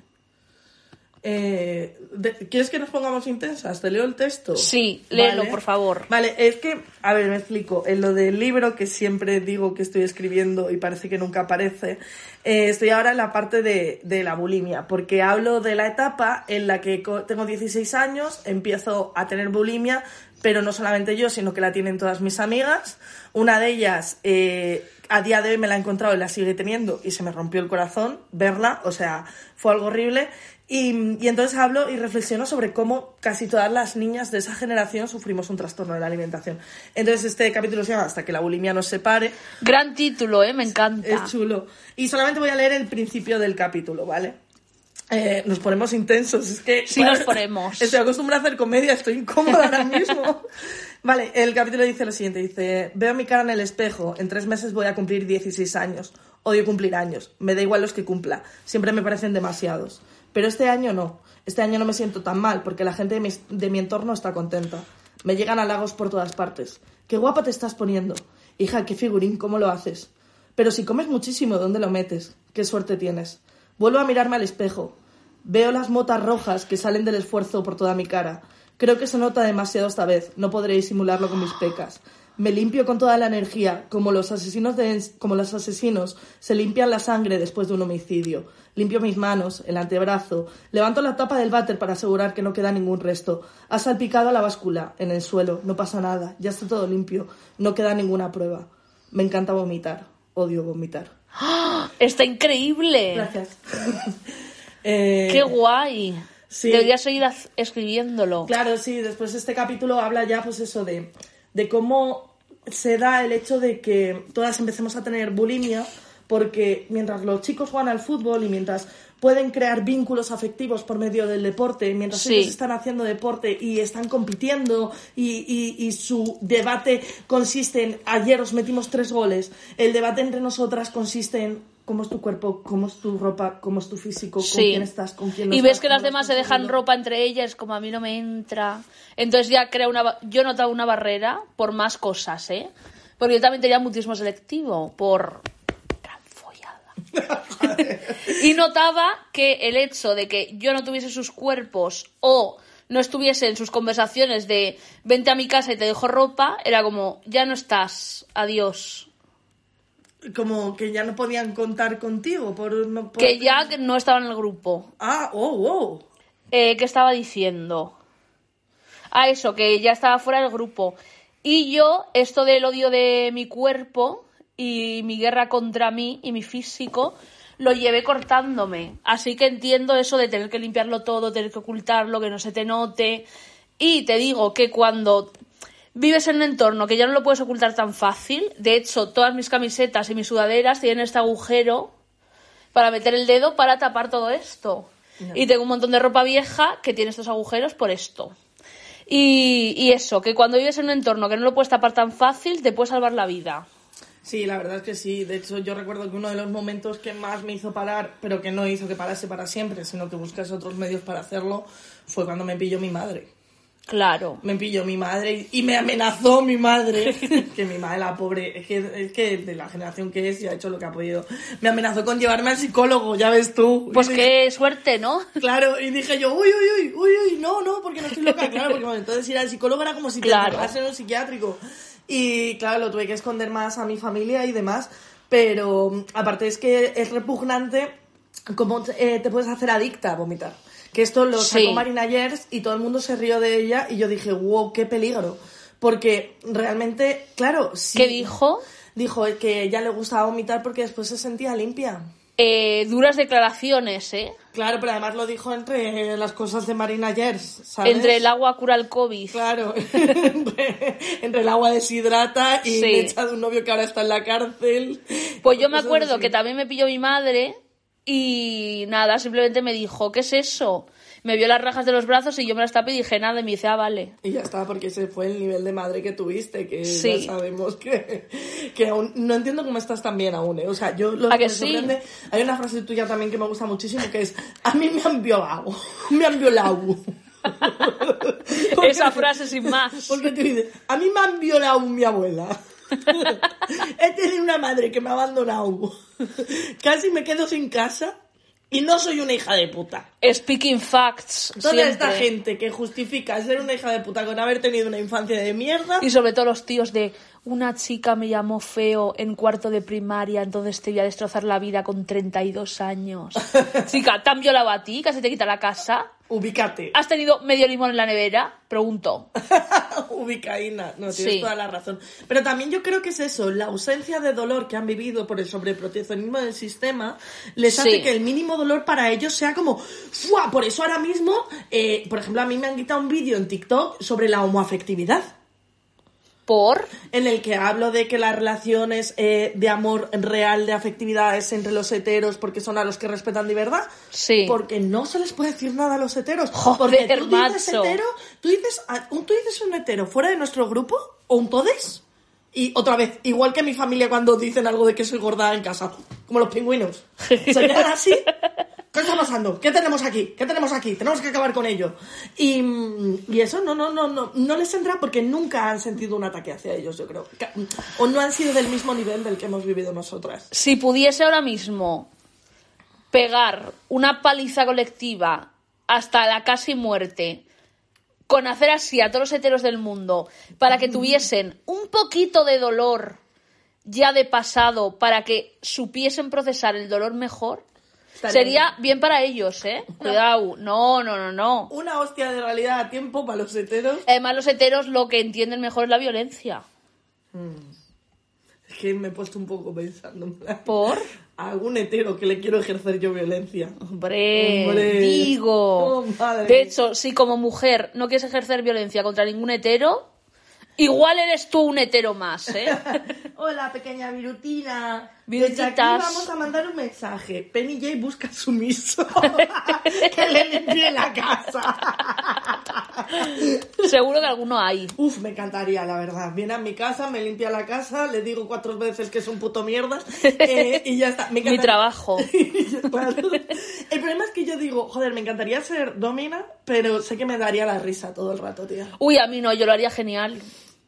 Eh, de- ¿Quieres que nos pongamos intensas? ¿Te leo el texto? Sí, léelo, por favor. Vale, es que, a ver, me explico. En lo del libro, que siempre digo que estoy escribiendo y parece que nunca aparece, eh, estoy ahora en la parte de, de la bulimia, porque hablo de la etapa en la que tengo 16 años, empiezo a tener bulimia, pero no solamente yo, sino que la tienen todas mis amigas. Una de ellas, eh, a día de hoy me la he encontrado y la sigue teniendo y se me rompió el corazón verla, o sea, fue algo horrible. Y, y entonces hablo y reflexiono sobre cómo casi todas las niñas de esa generación sufrimos un trastorno de la alimentación. Entonces este capítulo se llama Hasta que la bulimia nos separe. Gran título, ¿eh? Me encanta. Es chulo. Y solamente voy a leer el principio del capítulo, ¿vale? Eh, nos ponemos intensos, es que... Sí nos ponemos. Estoy acostumbrada a hacer comedia, estoy incómoda ahora mismo. Vale, el capítulo dice lo siguiente, dice, veo mi cara en el espejo, en tres meses voy a cumplir 16 años, odio cumplir años, me da igual los que cumpla, siempre me parecen demasiados. Pero este año no, este año no me siento tan mal porque la gente de mi, de mi entorno está contenta. Me llegan halagos por todas partes. Qué guapa te estás poniendo. Hija, qué figurín, ¿cómo lo haces? Pero si comes muchísimo, ¿dónde lo metes? Qué suerte tienes. Vuelvo a mirarme al espejo. Veo las motas rojas que salen del esfuerzo por toda mi cara. Creo que se nota demasiado esta vez. No podré disimularlo con mis pecas. Me limpio con toda la energía, como los asesinos de, como los asesinos se limpian la sangre después de un homicidio. Limpio mis manos, el antebrazo, levanto la tapa del váter para asegurar que no queda ningún resto. Ha salpicado a la báscula, en el suelo, no pasa nada, ya está todo limpio, no queda ninguna prueba. Me encanta vomitar, odio vomitar. Está increíble. Gracias. Eh, Qué guay. sí. Deberías seguir escribiéndolo. Claro, sí, después este capítulo habla ya, pues eso, de, de cómo se da el hecho de que todas empecemos a tener bulimia, porque mientras los chicos juegan al fútbol y mientras pueden crear vínculos afectivos por medio del deporte, mientras Sí. ellos están haciendo deporte y están compitiendo y, y- y su debate consiste en ayer os metimos tres goles, el debate entre nosotras consiste en cómo es tu cuerpo, cómo es tu ropa, cómo es tu físico, con Sí. quién estás, con quién no y ves estás, que las demás se dejan haciendo. ropa entre ellas, como a mí no me entra. Entonces ya crea una... Yo notaba una barrera por más cosas, ¿eh? Porque yo también tenía mutismo selectivo por... gran follada. y notaba que el hecho de que yo no tuviese sus cuerpos o no estuviese en sus conversaciones de vente a mi casa y te dejo ropa, era como, ya no estás, adiós. Como que ya no podían contar contigo por... No, por- Que ya no estaba en el grupo. Ah, oh, wow. Eh, ¿Qué estaba diciendo? Ah, eso, que ya estaba fuera del grupo. Y yo, esto del odio de mi cuerpo y mi guerra contra mí y mi físico, lo llevé cortándome. Así que entiendo eso de tener que limpiarlo todo, tener que ocultarlo, que no se te note. Y te digo que cuando vives en un entorno que ya no lo puedes ocultar tan fácil, de hecho, todas mis camisetas y mis sudaderas tienen este agujero para meter el dedo para tapar todo esto. Y tengo un montón de ropa vieja que tiene estos agujeros por esto. Y, y eso, que cuando vives en un entorno que no lo puedes tapar tan fácil, te puede salvar la vida. Sí, la verdad es que sí. De hecho, yo recuerdo que uno de los momentos que más me hizo parar, pero que no hizo que parase para siempre, sino que buscase otros medios para hacerlo, fue cuando me pilló mi madre. Claro. Me pilló mi madre y me amenazó mi madre. que mi madre, la pobre, es que, es que de la generación que es, y ha hecho lo que ha podido. Me amenazó con llevarme al psicólogo, ya ves tú. Pues Y qué suerte, ¿no? Claro, y dije yo, uy, uy, uy, uy, uy, no, no, porque no estoy loca, claro, porque bueno, entonces ir al psicólogo era como si te Claro. encerraras en un psiquiátrico. Y claro, lo tuve que esconder más a mi familia y demás, pero aparte es que es repugnante cómo eh, te puedes hacer adicta a vomitar. Que esto lo sacó Sí. Marina Yers y todo el mundo se rió de ella y yo dije, wow, qué peligro. Porque realmente, claro, sí. ¿Qué dijo? Dijo que ella le gustaba vomitar porque después se sentía limpia. Eh, duras declaraciones, ¿eh? Claro, pero además lo dijo entre las cosas de Marina Yers, ¿sabes? Entre el agua cura el COVID. Claro, entre, entre el agua deshidrata y Sí. de un novio que ahora está en la cárcel. Pues yo me acuerdo así. que también me pilló mi madre y nada, simplemente me dijo, ¿qué es eso? Me vio las rajas de los brazos y yo me las tapé y dije nada y me dice, ah, vale. Y ya está, porque ese fue el nivel de madre que tuviste, que Sí. ya sabemos que, que aún, no entiendo cómo estás tan bien aún, ¿eh? O sea, yo lo ¿A que me sí? sorprende- hay una frase tuya también que me gusta muchísimo, que es, a mí me han violado, me han violado. Esa frase sin más. Porque tú dices, a mí me han violado mi abuela. He tenido una madre que me ha abandonado. Casi me quedo sin casa y no soy una hija de puta. Speaking facts. Toda siempre. esta gente que justifica ser una hija de puta con haber tenido una infancia de mierda. Y sobre todo los tíos de una chica me llamó feo en cuarto de primaria, entonces te voy a destrozar la vida con 32 años. Chica, ¿te han violado a ti? ¿Casi te quita la casa? Ubícate. ¿Has tenido medio limón en la nevera? Pregunto. Ubicaína. No, tienes Sí. toda la razón. Pero también yo creo que es eso, la ausencia de dolor que han vivido por el sobreproteccionismo del sistema, les hace que el mínimo dolor para ellos sea como, ¡fua! Por eso ahora mismo, eh, por ejemplo, a mí me han quitado un vídeo en TikTok sobre la homoafectividad. ¿Por? en el que hablo de que las relaciones eh, de amor real, de afectividad, es entre los heteros porque son a los que respetan de verdad. Sí. Porque no se les puede decir nada a los heteros. Joder, porque tú dices macho. hetero, tú dices, tú dices un hetero fuera de nuestro grupo o un todes. Y otra vez, igual que mi familia cuando dicen algo de que soy gorda en casa, como los pingüinos. Se quedan así. ¿Qué está pasando? ¿Qué tenemos aquí? ¿Qué tenemos aquí? Tenemos que acabar con ello. Y, mm, y eso no, no, no, no, no les entra porque nunca han sentido un ataque hacia ellos, yo creo. Ca- O no han sido del mismo nivel del que hemos vivido nosotras. Si pudiese ahora mismo pegar una paliza colectiva hasta la casi muerte, con hacer así a todos los heteros del mundo, para que tuviesen un poquito de dolor ya de pasado, para que supiesen procesar el dolor mejor, Estaría sería bien para ellos, ¿eh? Cuidado. No, no, no, no. Una hostia de realidad a tiempo para los heteros. Además, los heteros lo que entienden mejor es la violencia. Es que me he puesto un poco pensando. ¿Por? A algún hetero que le quiero ejercer yo violencia. Hombre, Hombre. digo. Oh, madre. de hecho, si como mujer no quieres ejercer violencia contra ningún hetero, igual eres tú un hetero más, ¿eh? Hola, pequeña virutina. Desde aquí vamos a mandar un mensaje. Penny J busca sumiso. que le limpie la casa. Seguro que alguno hay. Uf, me encantaría, la verdad. Viene a mi casa, me limpia la casa, le digo cuatro veces que es un puto mierda eh, y ya está. Me Mi trabajo. El problema es que yo digo, joder, me encantaría ser domina, pero sé que me daría la risa todo el rato, tía. Uy, a mí no, yo lo haría genial.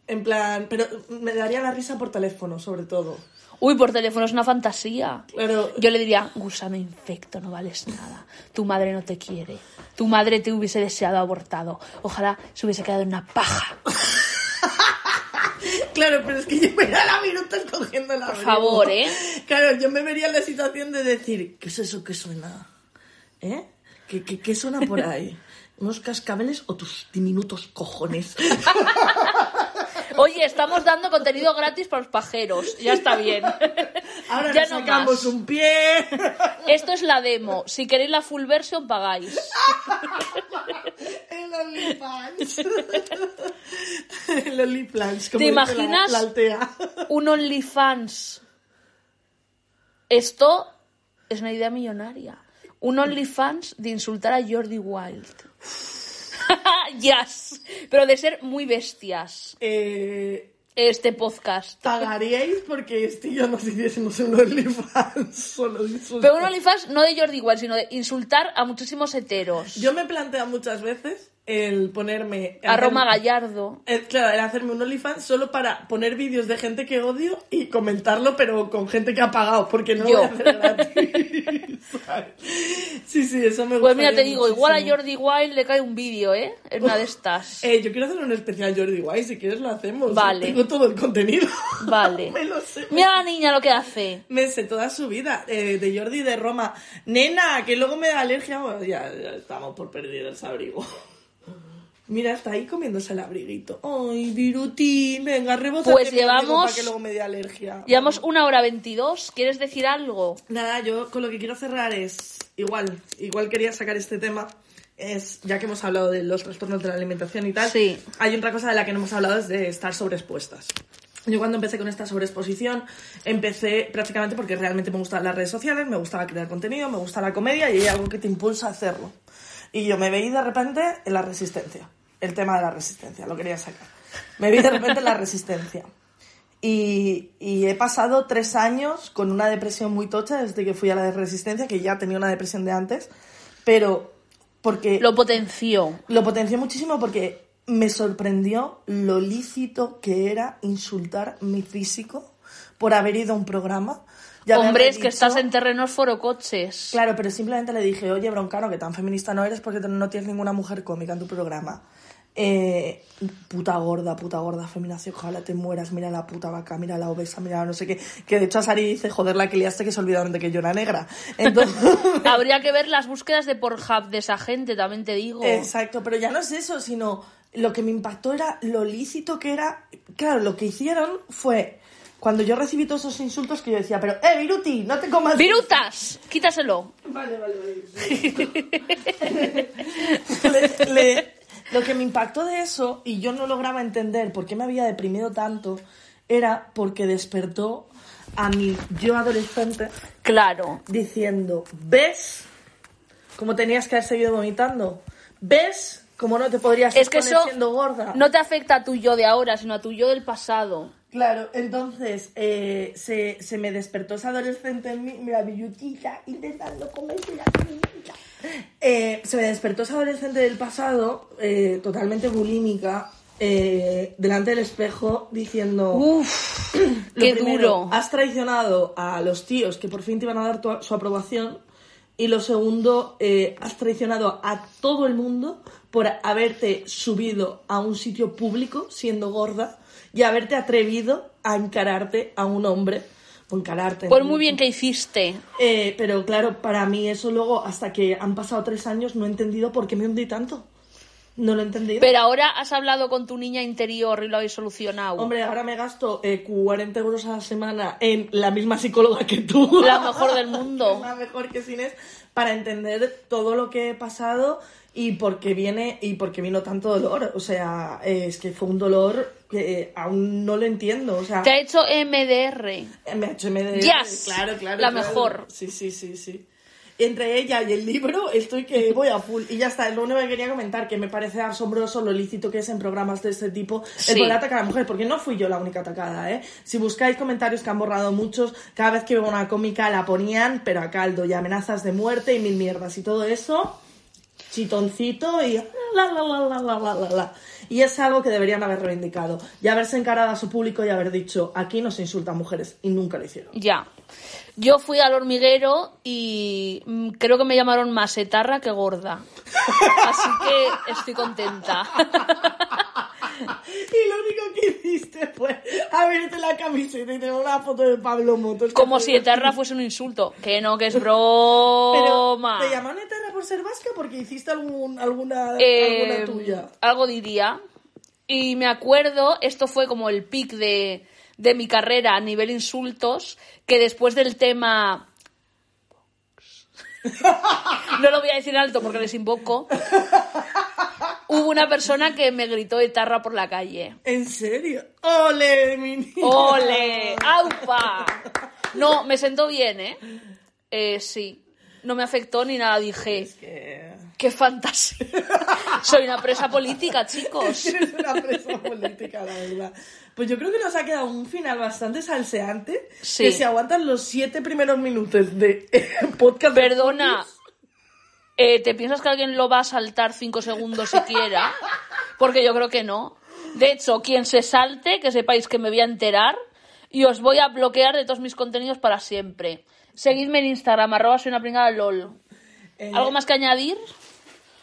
En plan, pero me daría la risa por teléfono, sobre todo. Uy, por teléfono es una fantasía. Claro. Yo le diría, gusano infecto, no vales nada. Tu madre no te quiere. Tu madre te hubiese deseado abortado. Ojalá se hubiese quedado en una paja. Claro, pero es que yo me da la minuta escogiendo la Por favor, ¿eh? Claro, yo me vería en la situación de decir, ¿qué es eso que suena? ¿Eh? ¿Qué, qué, qué suena por ahí? ¿Unos cascabeles o tus diminutos cojones? Oye, estamos dando contenido gratis para los pajeros. Ya está bien. Ahora ya nos no sacamos más. un pie. Esto es la demo. Si queréis la full version, pagáis. El OnlyFans. El OnlyFans. ¿Te imaginas? La, la. Un OnlyFans. Esto es una idea millonaria. Un OnlyFans de insultar a Jordi Wild. yes. Pero de ser muy bestias. Eh, Este podcast. ¿Pagaríais porque este y yo nos hiciésemos un OnlyFans solo? Pero un OnlyFans no de Jordi Wild, sino de insultar a muchísimos heteros. Yo me he planteado muchas veces el ponerme... A Roma hacer- Gallardo. eh, Claro, el hacerme un OnlyFans solo para poner vídeos de gente que odio y comentarlo, pero con gente que ha pagado, porque no lo Yo. voy a hacer sí, sí, eso me gusta. Pues mira, te digo, igual a Jordi Wild le cae un vídeo, ¿eh? En una de estas. Eh, yo quiero hacer un especial Jordi White, si quieres lo hacemos. Vale. Tengo todo el contenido. Vale. me lo sé. Mira a la niña lo que hace. Me sé toda su vida, eh, de Jordi de Roma. Nena, que luego me da alergia. Bueno, ya, ya estamos por perder el abrigo. Mira, está ahí comiéndose el abriguito. Ay, Virutín, venga, rebótate Pues llevamos- Para que luego me dé alergia. Llevamos una hora veintidós. ¿Quieres decir algo? Nada, yo con lo que quiero cerrar es igual, igual quería sacar este tema. Es, ya que hemos hablado de los trastornos de la alimentación y tal, Sí. hay otra cosa de la que no hemos hablado, es de estar sobreexpuestas. Yo cuando empecé con esta sobreexposición, empecé prácticamente porque realmente me gustaban las redes sociales, me gustaba crear contenido, me gusta la comedia y hay algo que te impulsa a hacerlo. Y yo me veí de repente en la resistencia, el tema de la resistencia, lo quería sacar. Me vi de repente en la resistencia. Y, y he pasado tres años con una depresión muy tocha desde que fui a la de resistencia, que ya tenía una depresión de antes, pero porque Lo potenció. lo potencié muchísimo porque me sorprendió lo lícito que era insultar mi físico por haber ido a un programa. Ya Hombre, es que dicho- estás en terrenos forocoches. Claro, pero simplemente le dije, oye, broncano, que tan feminista no eres porque no tienes ninguna mujer cómica en tu programa. Eh, puta gorda, puta gorda, feminación, ojalá te mueras, mira la puta vaca, mira la obesa, mira la no sé qué. Que de hecho a Sari dice, joder, la que liaste que se olvidaron de que yo era negra. Entonces, Habría que ver las búsquedas de Pornhub de esa gente, también te digo. Exacto, pero ya no es eso, sino lo que me impactó era lo lícito que era. Claro, lo que hicieron fue cuando yo recibí todos esos insultos que yo decía, pero, eh, Viruti, no te comas. ¡Virutas! Quítaselo. Vale, vale, vale. Le- le- lo que me impactó de eso, y yo no lograba entender por qué me había deprimido tanto, era porque despertó a mi yo adolescente Claro. diciendo, ¿ves cómo tenías que haber seguido vomitando? ¿Ves cómo no te podrías Es que eso siendo gorda? no te afecta a tu yo de ahora, sino a tu yo del pasado. Claro, entonces eh, se, se me despertó esa adolescente en mí, mira, mi yutita, intentando comerse la comidita. Eh, se me despertó esa adolescente del pasado, eh, totalmente bulímica, eh, delante del espejo, diciendo... Qué primero, duro. Has traicionado a los tíos que por fin te iban a dar tu- su aprobación. Y lo segundo, has traicionado a todo el mundo por haberte subido a un sitio público siendo gorda y haberte atrevido a encararte a un hombre. Encararte. Pues ¿no? muy bien que hiciste. Eh, pero claro, para mí eso luego, hasta que han pasado tres años, no he entendido por qué me hundí tanto. No lo he entendido. Pero ahora has hablado con tu niña interior y lo habéis solucionado. Hombre, ahora me gasto eh, 40 euros a la semana en la misma psicóloga que tú. La mejor del mundo. la mejor que Inés, para entender todo lo que he pasado y por qué viene y por qué vino tanto dolor. O sea, es que fue un dolor que aún no lo entiendo. O sea, Te ha hecho MDR. eh, me ha hecho MDR. Yes, claro, claro. la claro. mejor. Sí, sí, sí, sí. Entre ella y el libro estoy que voy a full. Y ya está, es lo único que quería comentar, que me parece asombroso lo lícito que es en programas de este tipo Sí. el poder atacar a la mujer, porque no fui yo la única atacada, ¿eh? Si buscáis comentarios que han borrado muchos, cada vez que veo una cómica la ponían, pero a caldo, y amenazas de muerte y mil mierdas y todo eso, chitoncito y la, la, la, la, la, la, la. Y es algo que deberían haber reivindicado y haberse encarado a su público y haber dicho, aquí no se insultan mujeres y nunca lo hicieron. Ya. Yo fui al hormiguero y mm, creo que me llamaron más etarra que gorda. Así que estoy contenta. Y lo único que hiciste fue abrirte la camiseta y tener una foto de Pablo Motos. Como si etarra fuese un insulto. Que no, que es Pero, broma. ¿te llamaron eterna por ser vasca? Porque hiciste algún, alguna, Eh, alguna tuya. Algo diría. Y me acuerdo, esto fue como el pic de, de mi carrera a nivel insultos, que después del tema... No lo voy a decir alto porque les invoco. Hubo una persona que me gritó etarra por la calle. ¿En serio? ¡Ole, mi niña! ¡Ole! ¡Aupa! No, me sentó bien, ¿eh? Eh, sí. No me afectó ni nada. Dije, Que... ¡qué fantasía! Soy una presa política, chicos. Eres una presa política, la verdad. Pues yo creo que nos ha quedado un final bastante salseante. Sí. Que se aguantan los siete primeros minutos de podcast. Perdona, eh, ¿te piensas que alguien lo va a saltar cinco segundos siquiera? Porque yo creo que no. De hecho, quien se salte, que sepáis que me voy a enterar y os voy a bloquear de todos mis contenidos para siempre. Seguidme en Instagram, arroba soy una pringada lol. Eh, ¿Algo más que añadir?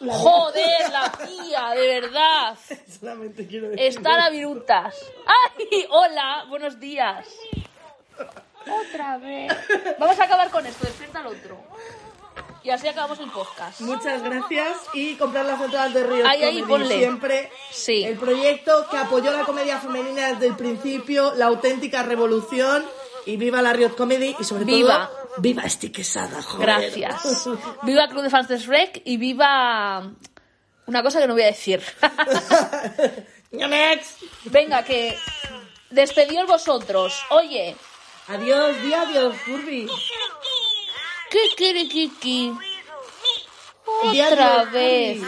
la- Joder, la tía, de verdad. Solamente quiero decir. Está la virutas. ¡Ay! Hola, buenos días. Otra vez. Vamos a acabar con esto, despierta al otro. Y así acabamos el podcast. Muchas gracias y comprar las entradas de Río Ahí, ahí, ponle. Siempre Sí. el proyecto que apoyó la comedia femenina desde el principio, la auténtica revolución y viva la Riot Comedy y sobre Viva. todo viva Esti Quesada, joder. Gracias. Viva Club de Fans de Shrek y viva una cosa que no voy a decir. Venga, que despedíos vosotros. Oye, Adiós, di adiós, Furby. Kikirikiki. Otra vez.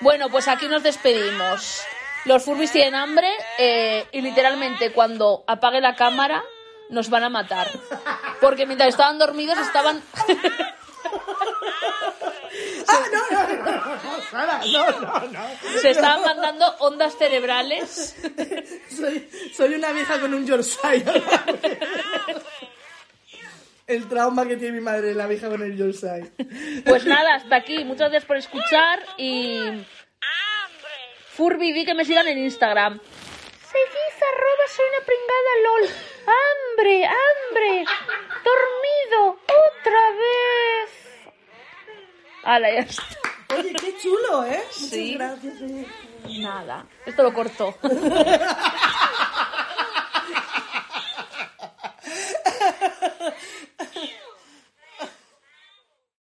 Bueno, pues aquí nos despedimos. Los Furbis tienen hambre eh, y literalmente cuando apague la cámara nos van a matar. Porque mientras estaban dormidos estaban... Ah, no, no, no, no, Sara, no, no, no. se estaban mandando ondas cerebrales. Soy, soy una vieja con un Yorkshire. El trauma que tiene mi madre, la vieja con el Yorkshire. Pues nada, hasta aquí. Muchas gracias por escuchar y... Furby, di que me sigan en Instagram. Seguid arroba soy una pringada lol. ¡Hambre, hambre! ¡Dormido! ¡Otra vez! Hala, ya está. Oye, qué chulo, ¿eh? Sí. Gracias. eh. Nada. Esto lo corto.